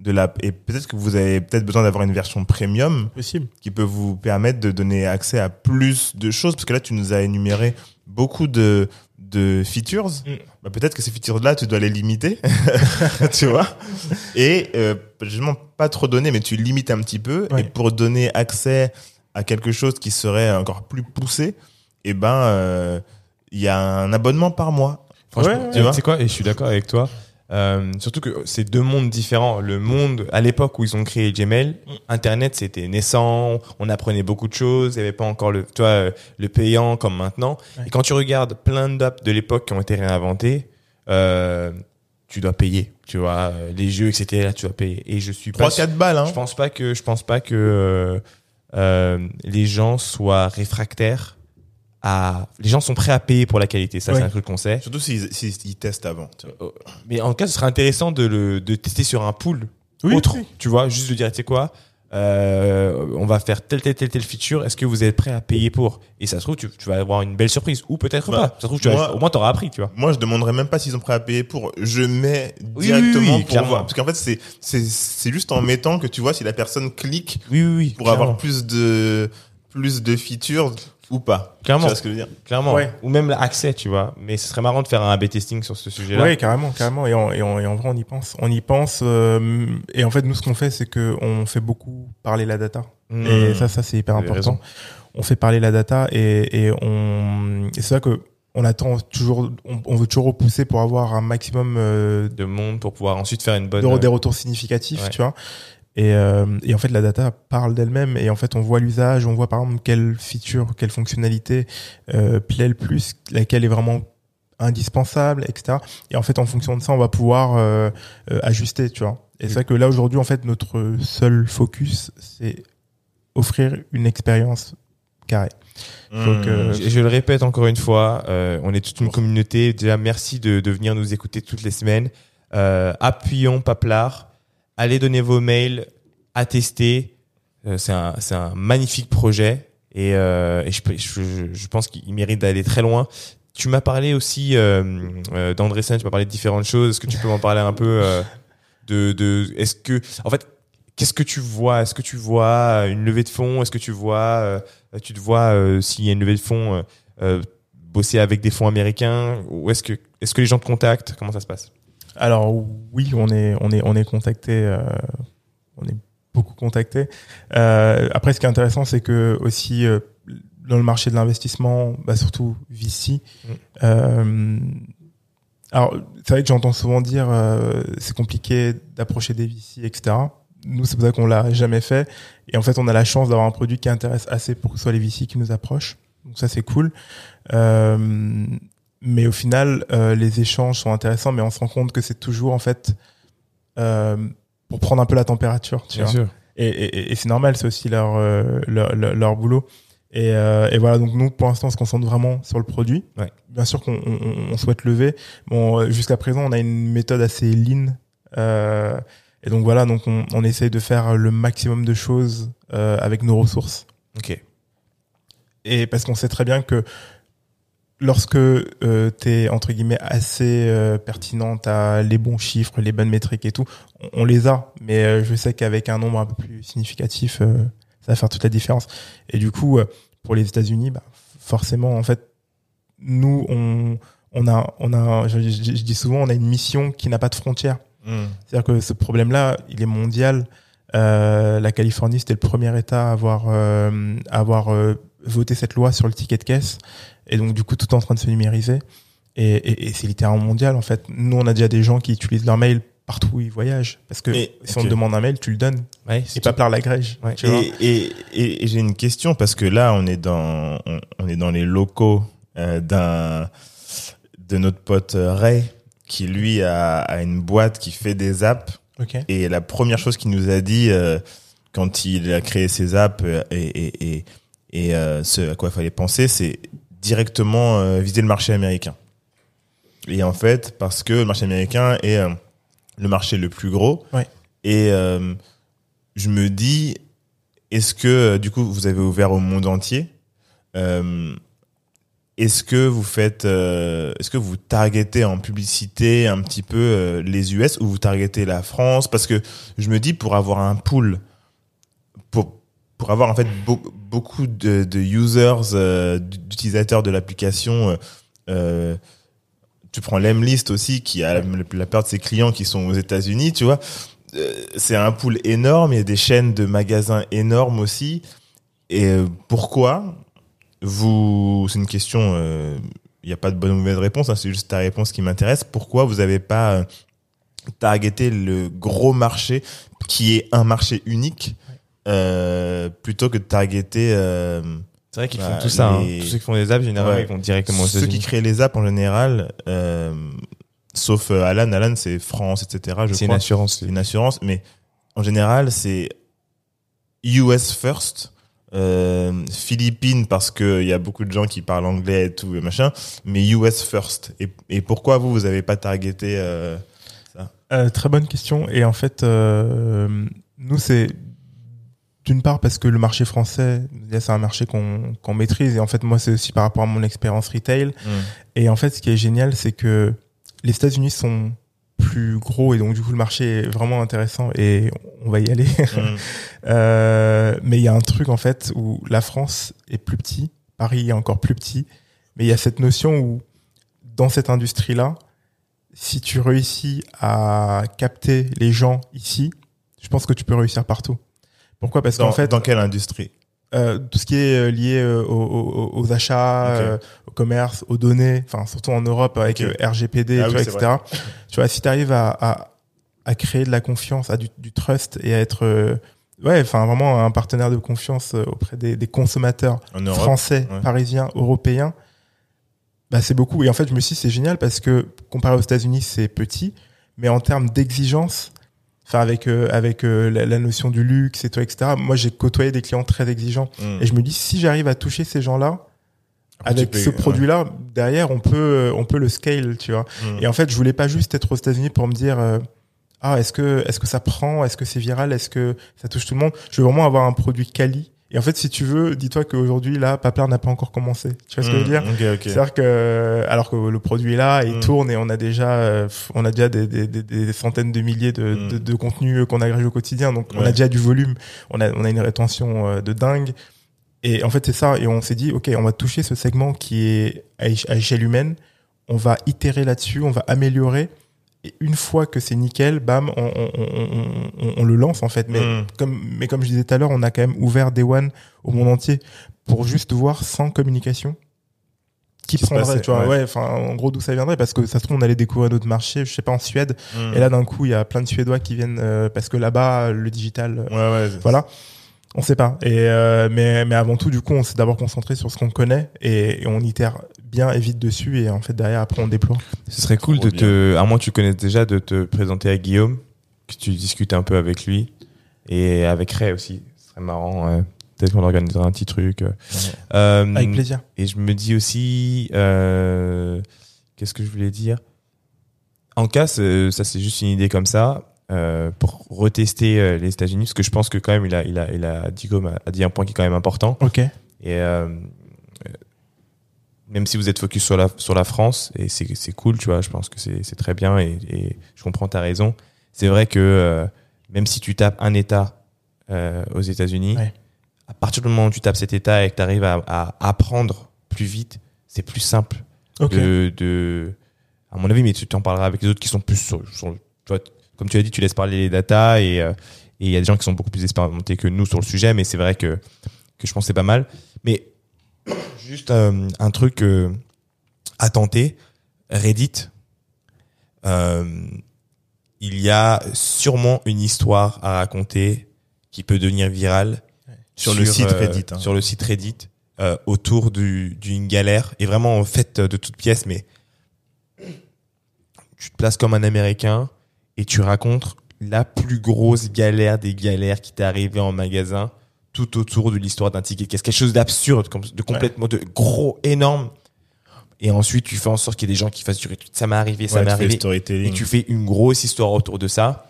de l'app. Et peut-être que vous avez peut-être besoin d'avoir une version premium Possible. qui peut vous permettre de donner accès à plus de choses parce que là tu nous as énuméré beaucoup de de features Mm. bah, peut-être que ces features là tu dois les limiter tu vois et euh, justement pas trop donner mais tu limites un petit peu Ouais. et pour donner accès à quelque chose qui serait encore plus poussé et ben euh, il y a un abonnement par mois Franchement, Ouais, tu ouais. sais quoi Et je suis d'accord avec toi. Euh, surtout que c'est deux mondes différents. Le monde à l'époque où ils ont créé Gmail, Internet c'était naissant, on apprenait beaucoup de choses, il n'y avait pas encore le, tu vois, le payant comme maintenant. Ouais. Et quand tu regardes plein d'apps de l'époque qui ont été réinventées, euh, tu dois payer. Tu vois, euh, les jeux, etc. Là, tu dois payer. Et je suis pas 3 4 balles hein je pense pas que je pense pas que euh, euh, les gens soient réfractaires à les gens sont prêts à payer pour la qualité ça Ouais. c'est un truc qu'on sait surtout s'ils s'ils- ils testent avant tu vois. mais en tout cas ce serait intéressant de le de tester sur un pool Oui, autre oui. tu vois juste de dire tu sais quoi euh, on va faire telle telle telle telle feature est-ce que vous êtes prêt à payer pour? Et ça se trouve tu, tu vas avoir une belle surprise ou peut-être Bah, pas ça se trouve tu vas- moi- au moins t'auras appris tu vois Moi, je demanderais même pas s'ils ont prêt à payer pour. Je mets Oui, directement oui, oui, pour voir. Parce qu'en fait, c'est, c'est, c'est juste en mettant que tu vois si la personne clique oui oui oui pour clairement. avoir plus de, plus de features ou pas. Clairement. Tu vois ce que je veux dire? clairement Ouais. ou même l'accès tu vois mais ce serait marrant de faire un A/B testing sur ce sujet là Ouais, carrément, carrément. Et en, et, en, et en vrai, on y pense. On y pense. euh, et en fait, nous, ce qu'on fait, c'est que on fait beaucoup parler la data. Mmh. Et ça, ça c'est hyper important. raison. On fait parler la data et, et on. Et c'est vrai que on attend toujours. On, on veut toujours repousser pour avoir un maximum euh, de monde pour pouvoir ensuite faire une bonne de, des retours significatifs, Ouais. tu vois. Et, euh, et en fait, la data parle d'elle-même. Et en fait, on voit l'usage, on voit par exemple quelle feature, quelle fonctionnalité euh, plaît le plus, laquelle est vraiment indispensable, etc. Et en fait, en fonction de ça, on va pouvoir euh, euh, ajuster, tu vois. Et c'est vrai que là, aujourd'hui, en fait, notre seul focus, c'est offrir une expérience carrée. Donc, euh, Je, je le répète encore une fois, euh, on est toute une communauté. Déjà, merci de, de venir nous écouter toutes les semaines. Euh, appuyons Paplar. Allez donner vos mails, attester. Euh, c'est un, magnifique projet et, euh, je, pense qu'il mérite d'aller très loin. Tu m'as parlé aussi euh, euh, tu m'as parlé de différentes choses. Est-ce que tu peux m'en parler un peu de, est-ce que en fait qu'est-ce que tu vois? Est-ce que tu vois une levée de fonds? Est-ce que tu vois tu te vois s'il y a une levée de fonds bosser avec des fonds américains? Ou est-ce que est-ce que les gens te contactent? Comment ça se passe? Alors oui, on est on est on est contacté, euh, on est beaucoup contacté. Euh, après, ce qui est intéressant, c'est que aussi euh, dans le marché de l'investissement, bah, surtout VC. Mm. euh, alors c'est vrai que j'entends souvent dire euh, c'est compliqué d'approcher des VC, etc. Nous, c'est pour ça qu'on l'a jamais fait. Et en fait, on a la chance d'avoir un produit qui intéresse assez pour que ce soit les VC qui nous approchent. Donc ça, c'est cool. Euh, mais au final, euh, les échanges sont intéressants, mais on se rend compte que c'est toujours en fait euh, pour prendre un peu la température. Tu vois. sûr. Et, et, et c'est normal, c'est aussi leur, euh, leur, leur, leur boulot. Et, euh, et voilà, donc nous, pour l'instant, on se concentre vraiment sur le produit. Ouais. Bien sûr qu'on on, on souhaite lever. Bon, euh, jusqu'à présent, on a une méthode assez lean. Euh, et donc voilà, donc on, on essaye de faire le maximum de choses euh, avec nos ressources. Ok. Et parce qu'on sait très bien que lorsque euh, tu es entre guillemets assez euh, pertinent, t'as les bons chiffres, les bonnes métriques et tout, on, on les a. Mais euh, je sais qu'avec un nombre un peu plus significatif, euh, ça va faire toute la différence. Et du coup, euh, pour les États-Unis, bah, forcément, en fait, nous, on, on a, on a, je, je- je dis souvent, on a une mission qui n'a pas de frontières. Hmm. C'est-à-dire que ce problème-là, il est mondial. Euh, la Californie, c'était le premier État à avoir, euh, à avoir euh, voté cette loi sur le ticket de caisse. Et donc, du coup, tout est en train de se numériser. Et, et, et c'est littéralement mondial, en fait. Nous, on a déjà des gens qui utilisent leur mail partout où il voyage. Parce que Mais, si on te demande un mail, tu le donnes. Ouais, Et pas plein la grège. Ouais. Et, et, j'ai une question parce que là, on est dans, on, on est dans les locaux euh, d'un de notre pote euh, Ray qui lui a, a une boîte qui fait des apps et la première chose qu'il nous a dit euh, quand il a créé ses apps et et et, et euh, ce à quoi il fallait penser, c'est directement euh, viser le marché américain. Et en fait, parce que le marché américain est euh, le marché le plus gros. Ouais. Et euh, je me dis, est-ce que du coup vous avez ouvert au monde entier Euh, Est-ce que vous faites, euh, est-ce que vous targetez en publicité un petit peu les US ou vous targetez la France? Parce que je me dis pour avoir un pool, pour pour avoir en fait beaucoup de, users, euh, d'utilisateurs de l'application. euh, euh, tu prends l'Emlist aussi qui a la, la de ses clients qui sont aux États-Unis, tu vois. C'est un pool énorme, il y a des chaînes de magasins énormes aussi. Et pourquoi? Vous c'est une question il n'y a pas de bonne ou mauvaise réponse, hein, c'est juste ta réponse qui m'intéresse. Pourquoi vous n'avez pas targeté le gros marché qui est un marché unique? Euh, plutôt que de targeter euh, C'est vrai qu'ils Bah, font tout ça. hein. Tous ceux qui font des apps, généralement, Ouais. ils vont directement aux ceux qui créent les apps en général, euh, sauf euh, Alan, Alan c'est France, etc. Je C'est une assurance. C'est une assurance, mais en général, c'est US first, euh, Philippines parce que il y a beaucoup de gens qui parlent anglais et tout et machin, mais US first. Et, et pourquoi vous vous avez pas targeté euh, Euh, très bonne question. Et en fait, euh, nous, c'est d'une part parce que le marché français, c'est un marché qu'on qu'on maîtrise. Et en fait, moi, c'est aussi par rapport à mon expérience retail. Et en fait, ce qui est génial, c'est que les États-Unis sont plus gros et donc du coup le marché est vraiment intéressant et on va y aller. Mm. Euh, mais il y a un truc en fait où la France est plus petit, Paris est encore plus petit, mais il y a cette notion où dans cette industrie-là, si tu réussis à capter les gens ici, je pense que tu peux réussir partout. Pourquoi? Parce qu'en fait, dans quelle industrie? Euh, tout ce qui est euh, lié euh, aux, aux- aux achats, euh, au commerce, aux données, enfin surtout en Europe avec RGPD, Ah tu oui, vois, etc. Tu vois, si tu arrives à, à, à créer de la confiance, à du, du trust et à être euh, ouais, enfin vraiment un partenaire de confiance auprès des, des consommateurs Europe français, ouais. parisiens, européens, bah c'est beaucoup. Et en fait, je me suis dit c'est génial parce que comparé aux États-Unis, c'est petit, mais en termes d'exigence, enfin avec euh, avec euh, la, la notion du luxe et tout, etc. Moi, j'ai côtoyé des clients très exigeants. Mm. Et je me dis, si j'arrive à toucher ces gens-là, avec ce produit-là, derrière, on peut, on peut le scale, tu vois. Mm. Et en fait, je voulais pas juste être aux États-Unis pour me dire, euh, ah, est-ce que, est-ce que ça prend, est-ce que c'est viral, est-ce que ça touche tout le monde? Je veux vraiment avoir un produit quali. Et en fait, si tu veux, dis-toi qu'aujourd'hui, là, Papler n'a pas encore commencé. Tu vois ce que je veux dire? Mm. Ok, ok. C'est-à-dire que, alors que le produit est là, il Mm. tourne et on a déjà, euh, on a déjà des, des, des, des centaines de milliers de, Mm. de, de contenus qu'on agrège au quotidien. Donc, on a déjà du volume. On a, on a une rétention euh, de dingue. Et en fait, c'est ça. Et on s'est dit, OK, on va toucher ce segment qui est à échelle humaine. On va itérer là-dessus, on va améliorer. Et une fois que c'est nickel, bam, on, on, on, on, on le lance, en fait. Mais Mm. comme, mais comme je disais tout à l'heure, on a quand même ouvert Day One au monde entier pour juste voir sans communication qui Qui prendrait, passait, tu vois, ouais. en gros, d'où ça viendrait, parce que ça se trouve, on allait découvrir d'autres marchés, je sais pas, en Suède, Mm. et là, d'un coup, il y a plein de Suédois qui viennent, euh, parce que là-bas, le digital, euh, Ouais, ouais. voilà. On sait pas. Et euh, mais mais avant tout, du coup, on s'est d'abord concentré sur ce qu'on connaît et, et on itère bien et vite dessus et en fait derrière après on déploie. Ce serait cool de te, à moins que tu connaisses déjà, de te présenter à Guillaume, que tu discutes un peu avec lui et avec Ray aussi. Ce serait marrant. euh, Peut-être qu'on organisera un petit truc. euh. Euh, Avec plaisir. Et je me dis aussi, euh, qu'est-ce que je voulais dire? En cas, ça c'est juste une idée comme ça. euh, pour retester euh, les États-Unis, parce que je pense que quand même il a, il a, il a dit, comme a dit un point qui est quand même important. Ok. Et euh, même si vous êtes focus sur la, sur la France, et c'est c'est cool, tu vois, je pense que c'est c'est très bien et, et je comprends ta raison. C'est vrai que euh, même si tu tapes un État euh, aux États-Unis, Ouais. à partir du moment où tu tapes cet État et que tu arrives à, à apprendre plus vite, c'est plus simple Ok. de, de, à mon avis, mais tu t'en parleras avec les autres qui sont plus sur, sur- tu vois, comme tu as dit, tu laisses parler les data et euh, et il y a des gens qui sont beaucoup plus expérimentés que nous sur le sujet, mais c'est vrai que que je pense que c'est pas mal. Mais juste euh, un truc euh, à tenter, Reddit. euh, il y a sûrement une histoire à raconter qui peut devenir virale Sur le site Reddit, hein. Sur le site Reddit, autour du- d'une galère et vraiment faite de toutes pièces, mais tu te places comme un Américain et tu racontes la plus grosse galère des galères qui t'est arrivée en magasin tout autour de l'histoire d'un ticket de caisse. Quelque chose d'absurde, de complètement de gros, énorme. Et ensuite, tu fais en sorte qu'il y ait des gens qui fassent du. Ça m'est arrivé, ça Ouais, m'est arrivé. Et tu fais une grosse histoire autour de ça.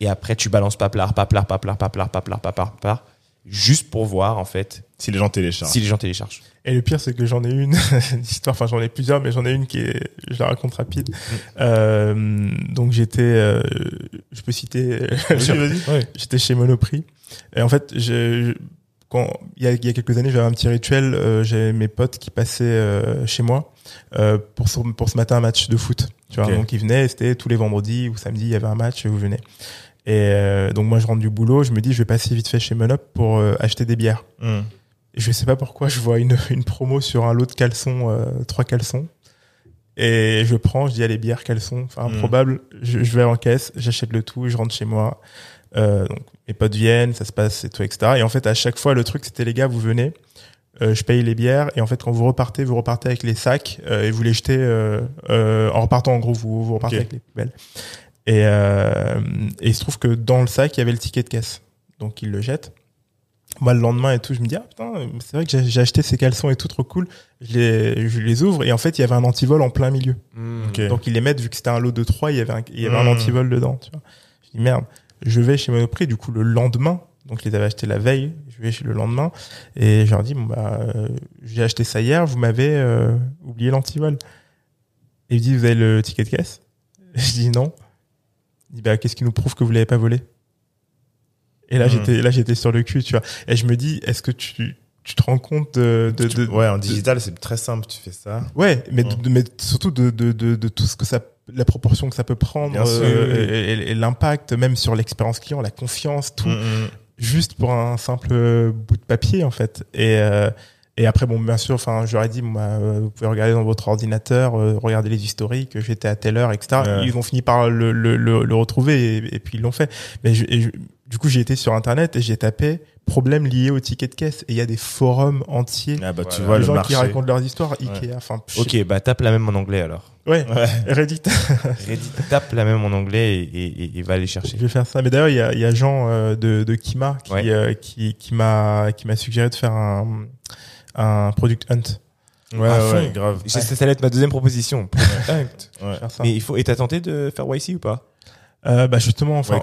Et après, tu balances paplard, paplard, paplard, paplard, paplard, paplard, paplard, juste pour voir, en fait, Si les gens téléchargent. si les gens téléchargent. Et le pire, c'est que j'en ai une histoire, enfin j'en ai plusieurs, mais j'en ai une qui est, je la raconte rapide. Mm. Euh, donc j'étais, euh, je peux citer, vas-y. j'étais chez Monoprix. Et en fait, je, je- quand il y a, il y a quelques années, j'avais un petit rituel. euh, J'avais mes potes qui passaient euh, chez moi euh, pour pour se mater un match de foot. Tu vois, donc ils venaient. C'était tous les vendredis ou samedis, il y avait un match. Vous venez. Et euh, donc moi, je rentre du boulot. Je me dis, je vais passer vite fait chez Monop pour acheter des bières. Hmm. Je sais pas pourquoi, je vois une, une promo sur un lot de caleçons, euh, trois caleçons. Et je prends, je dis, allez, bière, caleçon, enfin, Mm. improbable. Je, je vais en caisse, j'achète le tout, je rentre chez moi. Euh, donc, mes potes viennent, ça se passe, et tout, etc. Et en fait, à chaque fois, le truc, c'était, les gars, vous venez, euh, je paye les bières, et en fait, quand vous repartez, vous repartez avec les sacs, euh, et vous les jetez, euh, euh, en repartant, en gros, vous, vous repartez avec les poubelles. Et, euh, et il se trouve que dans le sac, il y avait le ticket de caisse. Donc, ils le jettent. Moi, le lendemain et tout, je me dis, ah putain, c'est vrai que j'ai acheté ces caleçons et tout, trop cool. Je les, je les ouvre et en fait, il y avait un antivol en plein milieu. Ok. Donc, ils les mettent, vu que c'était un lot de 3, il y avait un, il y avait un Mm. antivol dedans, tu vois. Je dis, merde. Je vais chez Monoprix, du coup, le lendemain. Donc, je les avais achetés la veille. Je vais chez le lendemain. Et je leur dis, bon, bah, euh, j'ai acheté ça hier, vous m'avez euh, oublié l'antivol. Et il me dit, vous avez le ticket de caisse? Je dis, non. Il dit, bah, qu'est-ce qui nous prouve que vous l'avez pas volé? Et là, Mm. j'étais, là, j'étais sur le cul, tu vois. Et je me dis, est-ce que tu, tu te rends compte de, de, de- ouais, en digital, c'est très simple, tu fais ça. Ouais, mais, Mm. de- mais surtout de, de, de, de tout ce que ça, la proportion que ça peut prendre, euh, et, l'impact même sur l'expérience client, la confiance, tout, hmm. juste pour un simple bout de papier en fait. Et euh, et après bon, bien sûr, enfin, j'aurais dit, bon, bah, euh, vous pouvez regarder dans votre ordinateur, euh, regarder les historiques, j'étais à telle heure, etc. Ouais. Ils ont fini par le, le, le, le retrouver et, et puis ils l'ont fait. Mais je- et je- du coup, j'ai été sur internet et j'ai tapé problème lié au ticket de caisse et il y a des forums entiers. Ah bah, tu Voilà. vois les le gens marché. qui racontent leurs histoires, Ikea, enfin, Ok, bah tape la même en anglais alors. ouais, Ouais. Reddit. Reddit, tape la même en anglais et, et, et- et va aller chercher. Je vais faire ça. Mais d'ailleurs, il y a, il y a Jean euh, de, de Kima qui, Ouais. euh, qui, qui m'a qui m'a suggéré de faire un, un product hunt. Ouais, À ouais, grave. J'ai- Ça allait être ma deuxième proposition. Product. Ouais. Mais il faut. Et t'as tenté de faire YC ou pas? Euh, bah justement, enfin, Ouais,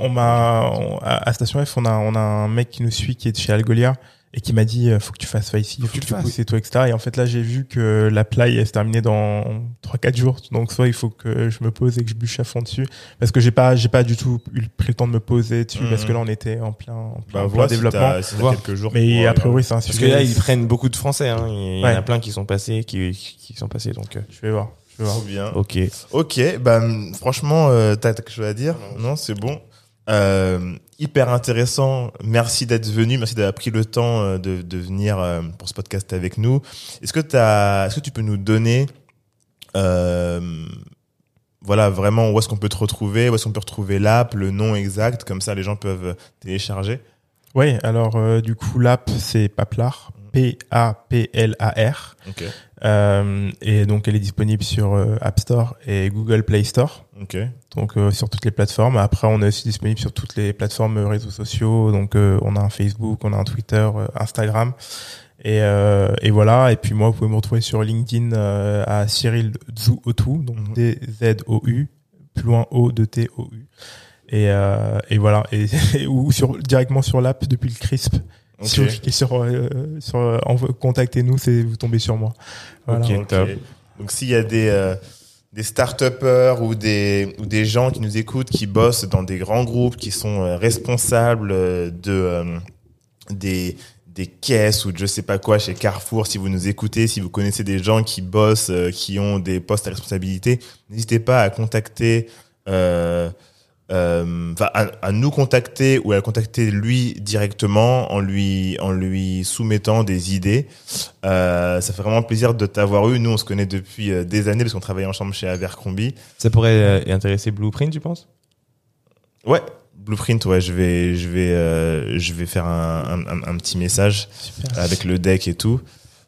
on, on m'a à Station F, on a on a un mec qui nous suit qui est de chez Algolia et qui m'a dit euh, faut que tu fasses ça ici, faut, que tu que tu fasses. pousses et tout etc. Et en fait là, j'ai vu que la play elle se terminait dans 3-4 jours. Donc soit il faut que je me pose et que je bûche à fond dessus parce que j'ai pas j'ai pas du tout eu, pris le temps de me poser dessus Mhm. parce que là on était en plein en plein, Bah, en plein si développement. si quelques jours. Mais a euh, priori c'est un Parce sujet. que là, ils prennent beaucoup de Français. Hein. Il y en a plein qui sont passés, qui, qui sont passés. Donc, euh, Je vais voir. Je vais voir. Trop bien. ok. Ok, bah franchement, euh, t'as t'as quelque chose à dire? Non, c'est bon. Euh, hyper intéressant. Merci d'être venu. Merci d'avoir pris le temps euh, de, de venir euh, pour ce podcast avec nous. Est-ce que est-ce que tu peux nous donner, euh, voilà, vraiment où est-ce qu'on peut te retrouver, où est-ce qu'on peut retrouver l'app, le nom exact, comme ça les gens peuvent télécharger? Oui, alors euh, du coup l'app c'est Paplar, P-A-P-L-A-R. Ok. Euh, et donc elle est disponible sur euh, App Store et Google Play Store, Ok. donc euh, sur toutes les plateformes. Après on est aussi disponible sur toutes les plateformes euh, réseaux sociaux, donc euh, on a un Facebook, on a un Twitter, Instagram. Et, euh, et voilà, et puis moi vous pouvez me retrouver sur LinkedIn euh, à Cyril Zouotou, donc Mhm. D-Z-O-U, plus loin O-D-T-O-U. Et, euh, et voilà, et, ou sur, directement sur l'app depuis le CRISP. Si vous cliquez sur, euh, sur euh, contactez-nous, c'est vous tombez sur moi. Voilà. Top. Donc s'il y a des euh, des start-upers ou des ou des gens qui nous écoutent qui bossent dans des grands groupes qui sont euh, responsables de euh, des des caisses ou de je sais pas quoi chez Carrefour si vous nous écoutez si vous connaissez des gens qui bossent euh, qui ont des postes à responsabilité n'hésitez pas à contacter euh, enfin, à, à nous contacter ou à le contacter lui directement en lui en lui soumettant des idées. Euh, ça fait vraiment plaisir de t'avoir eu. Nous, on se connaît depuis euh, des années parce qu'on travaille ensemble chez Abercrombie. Ça pourrait euh, intéresser Blueprint, tu penses? Ouais, Blueprint, ouais, je vais je vais euh, je vais faire un, un, un- un petit message avec le deck et tout.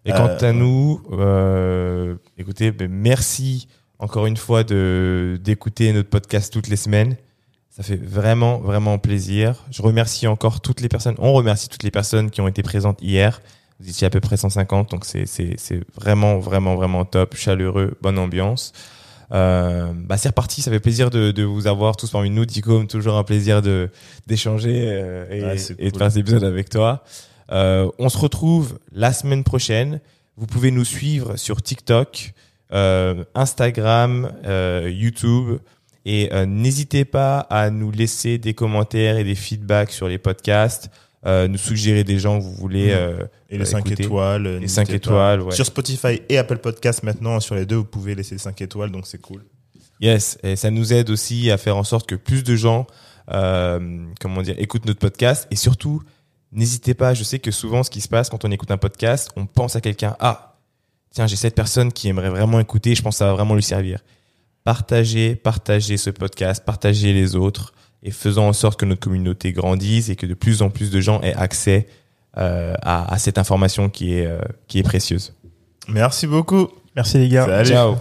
Et quant Euh, à nous, euh, écoutez, ben, merci encore une fois de d'écouter notre podcast toutes les semaines. Ça fait vraiment, vraiment plaisir. Je remercie encore toutes les personnes. On remercie toutes les personnes qui ont été présentes hier. Vous étiez à peu près 150, donc c'est c'est c'est vraiment, vraiment, vraiment top, chaleureux, bonne ambiance. Euh, bah c'est reparti, ça fait plaisir de, de vous avoir tous parmi nous, Ticom, toujours un plaisir de d'échanger euh, et, et de faire cet épisode avec toi. Euh, on se retrouve la semaine prochaine. Vous pouvez nous suivre sur TikTok, euh, Instagram, euh, YouTube. Et euh, n'hésitez pas à nous laisser des commentaires et des feedbacks sur les podcasts, euh, nous suggérer des gens que vous voulez. Mhm. euh, Et les euh, 5 écouter. étoiles. Les n'hésitez 5 pas. étoiles, ouais. Sur Spotify et Apple Podcast maintenant, sur les deux, vous pouvez laisser 5 étoiles, donc c'est cool. Yes, et ça nous aide aussi à faire en sorte que plus de gens, euh, comment dire, écoutent notre podcast. Et surtout, n'hésitez pas. Je sais que souvent, ce qui se passe quand on écoute un podcast, on pense à quelqu'un. Ah, tiens, j'ai cette personne qui aimerait vraiment écouter. Je pense que ça va vraiment lui servir. Partagez, partagez ce podcast, partagez les autres et faisons en sorte que notre communauté grandisse et que de plus en plus de gens aient accès euh, à, à cette information qui est, euh, qui est précieuse. Merci beaucoup. Merci les gars. Salut. Ciao.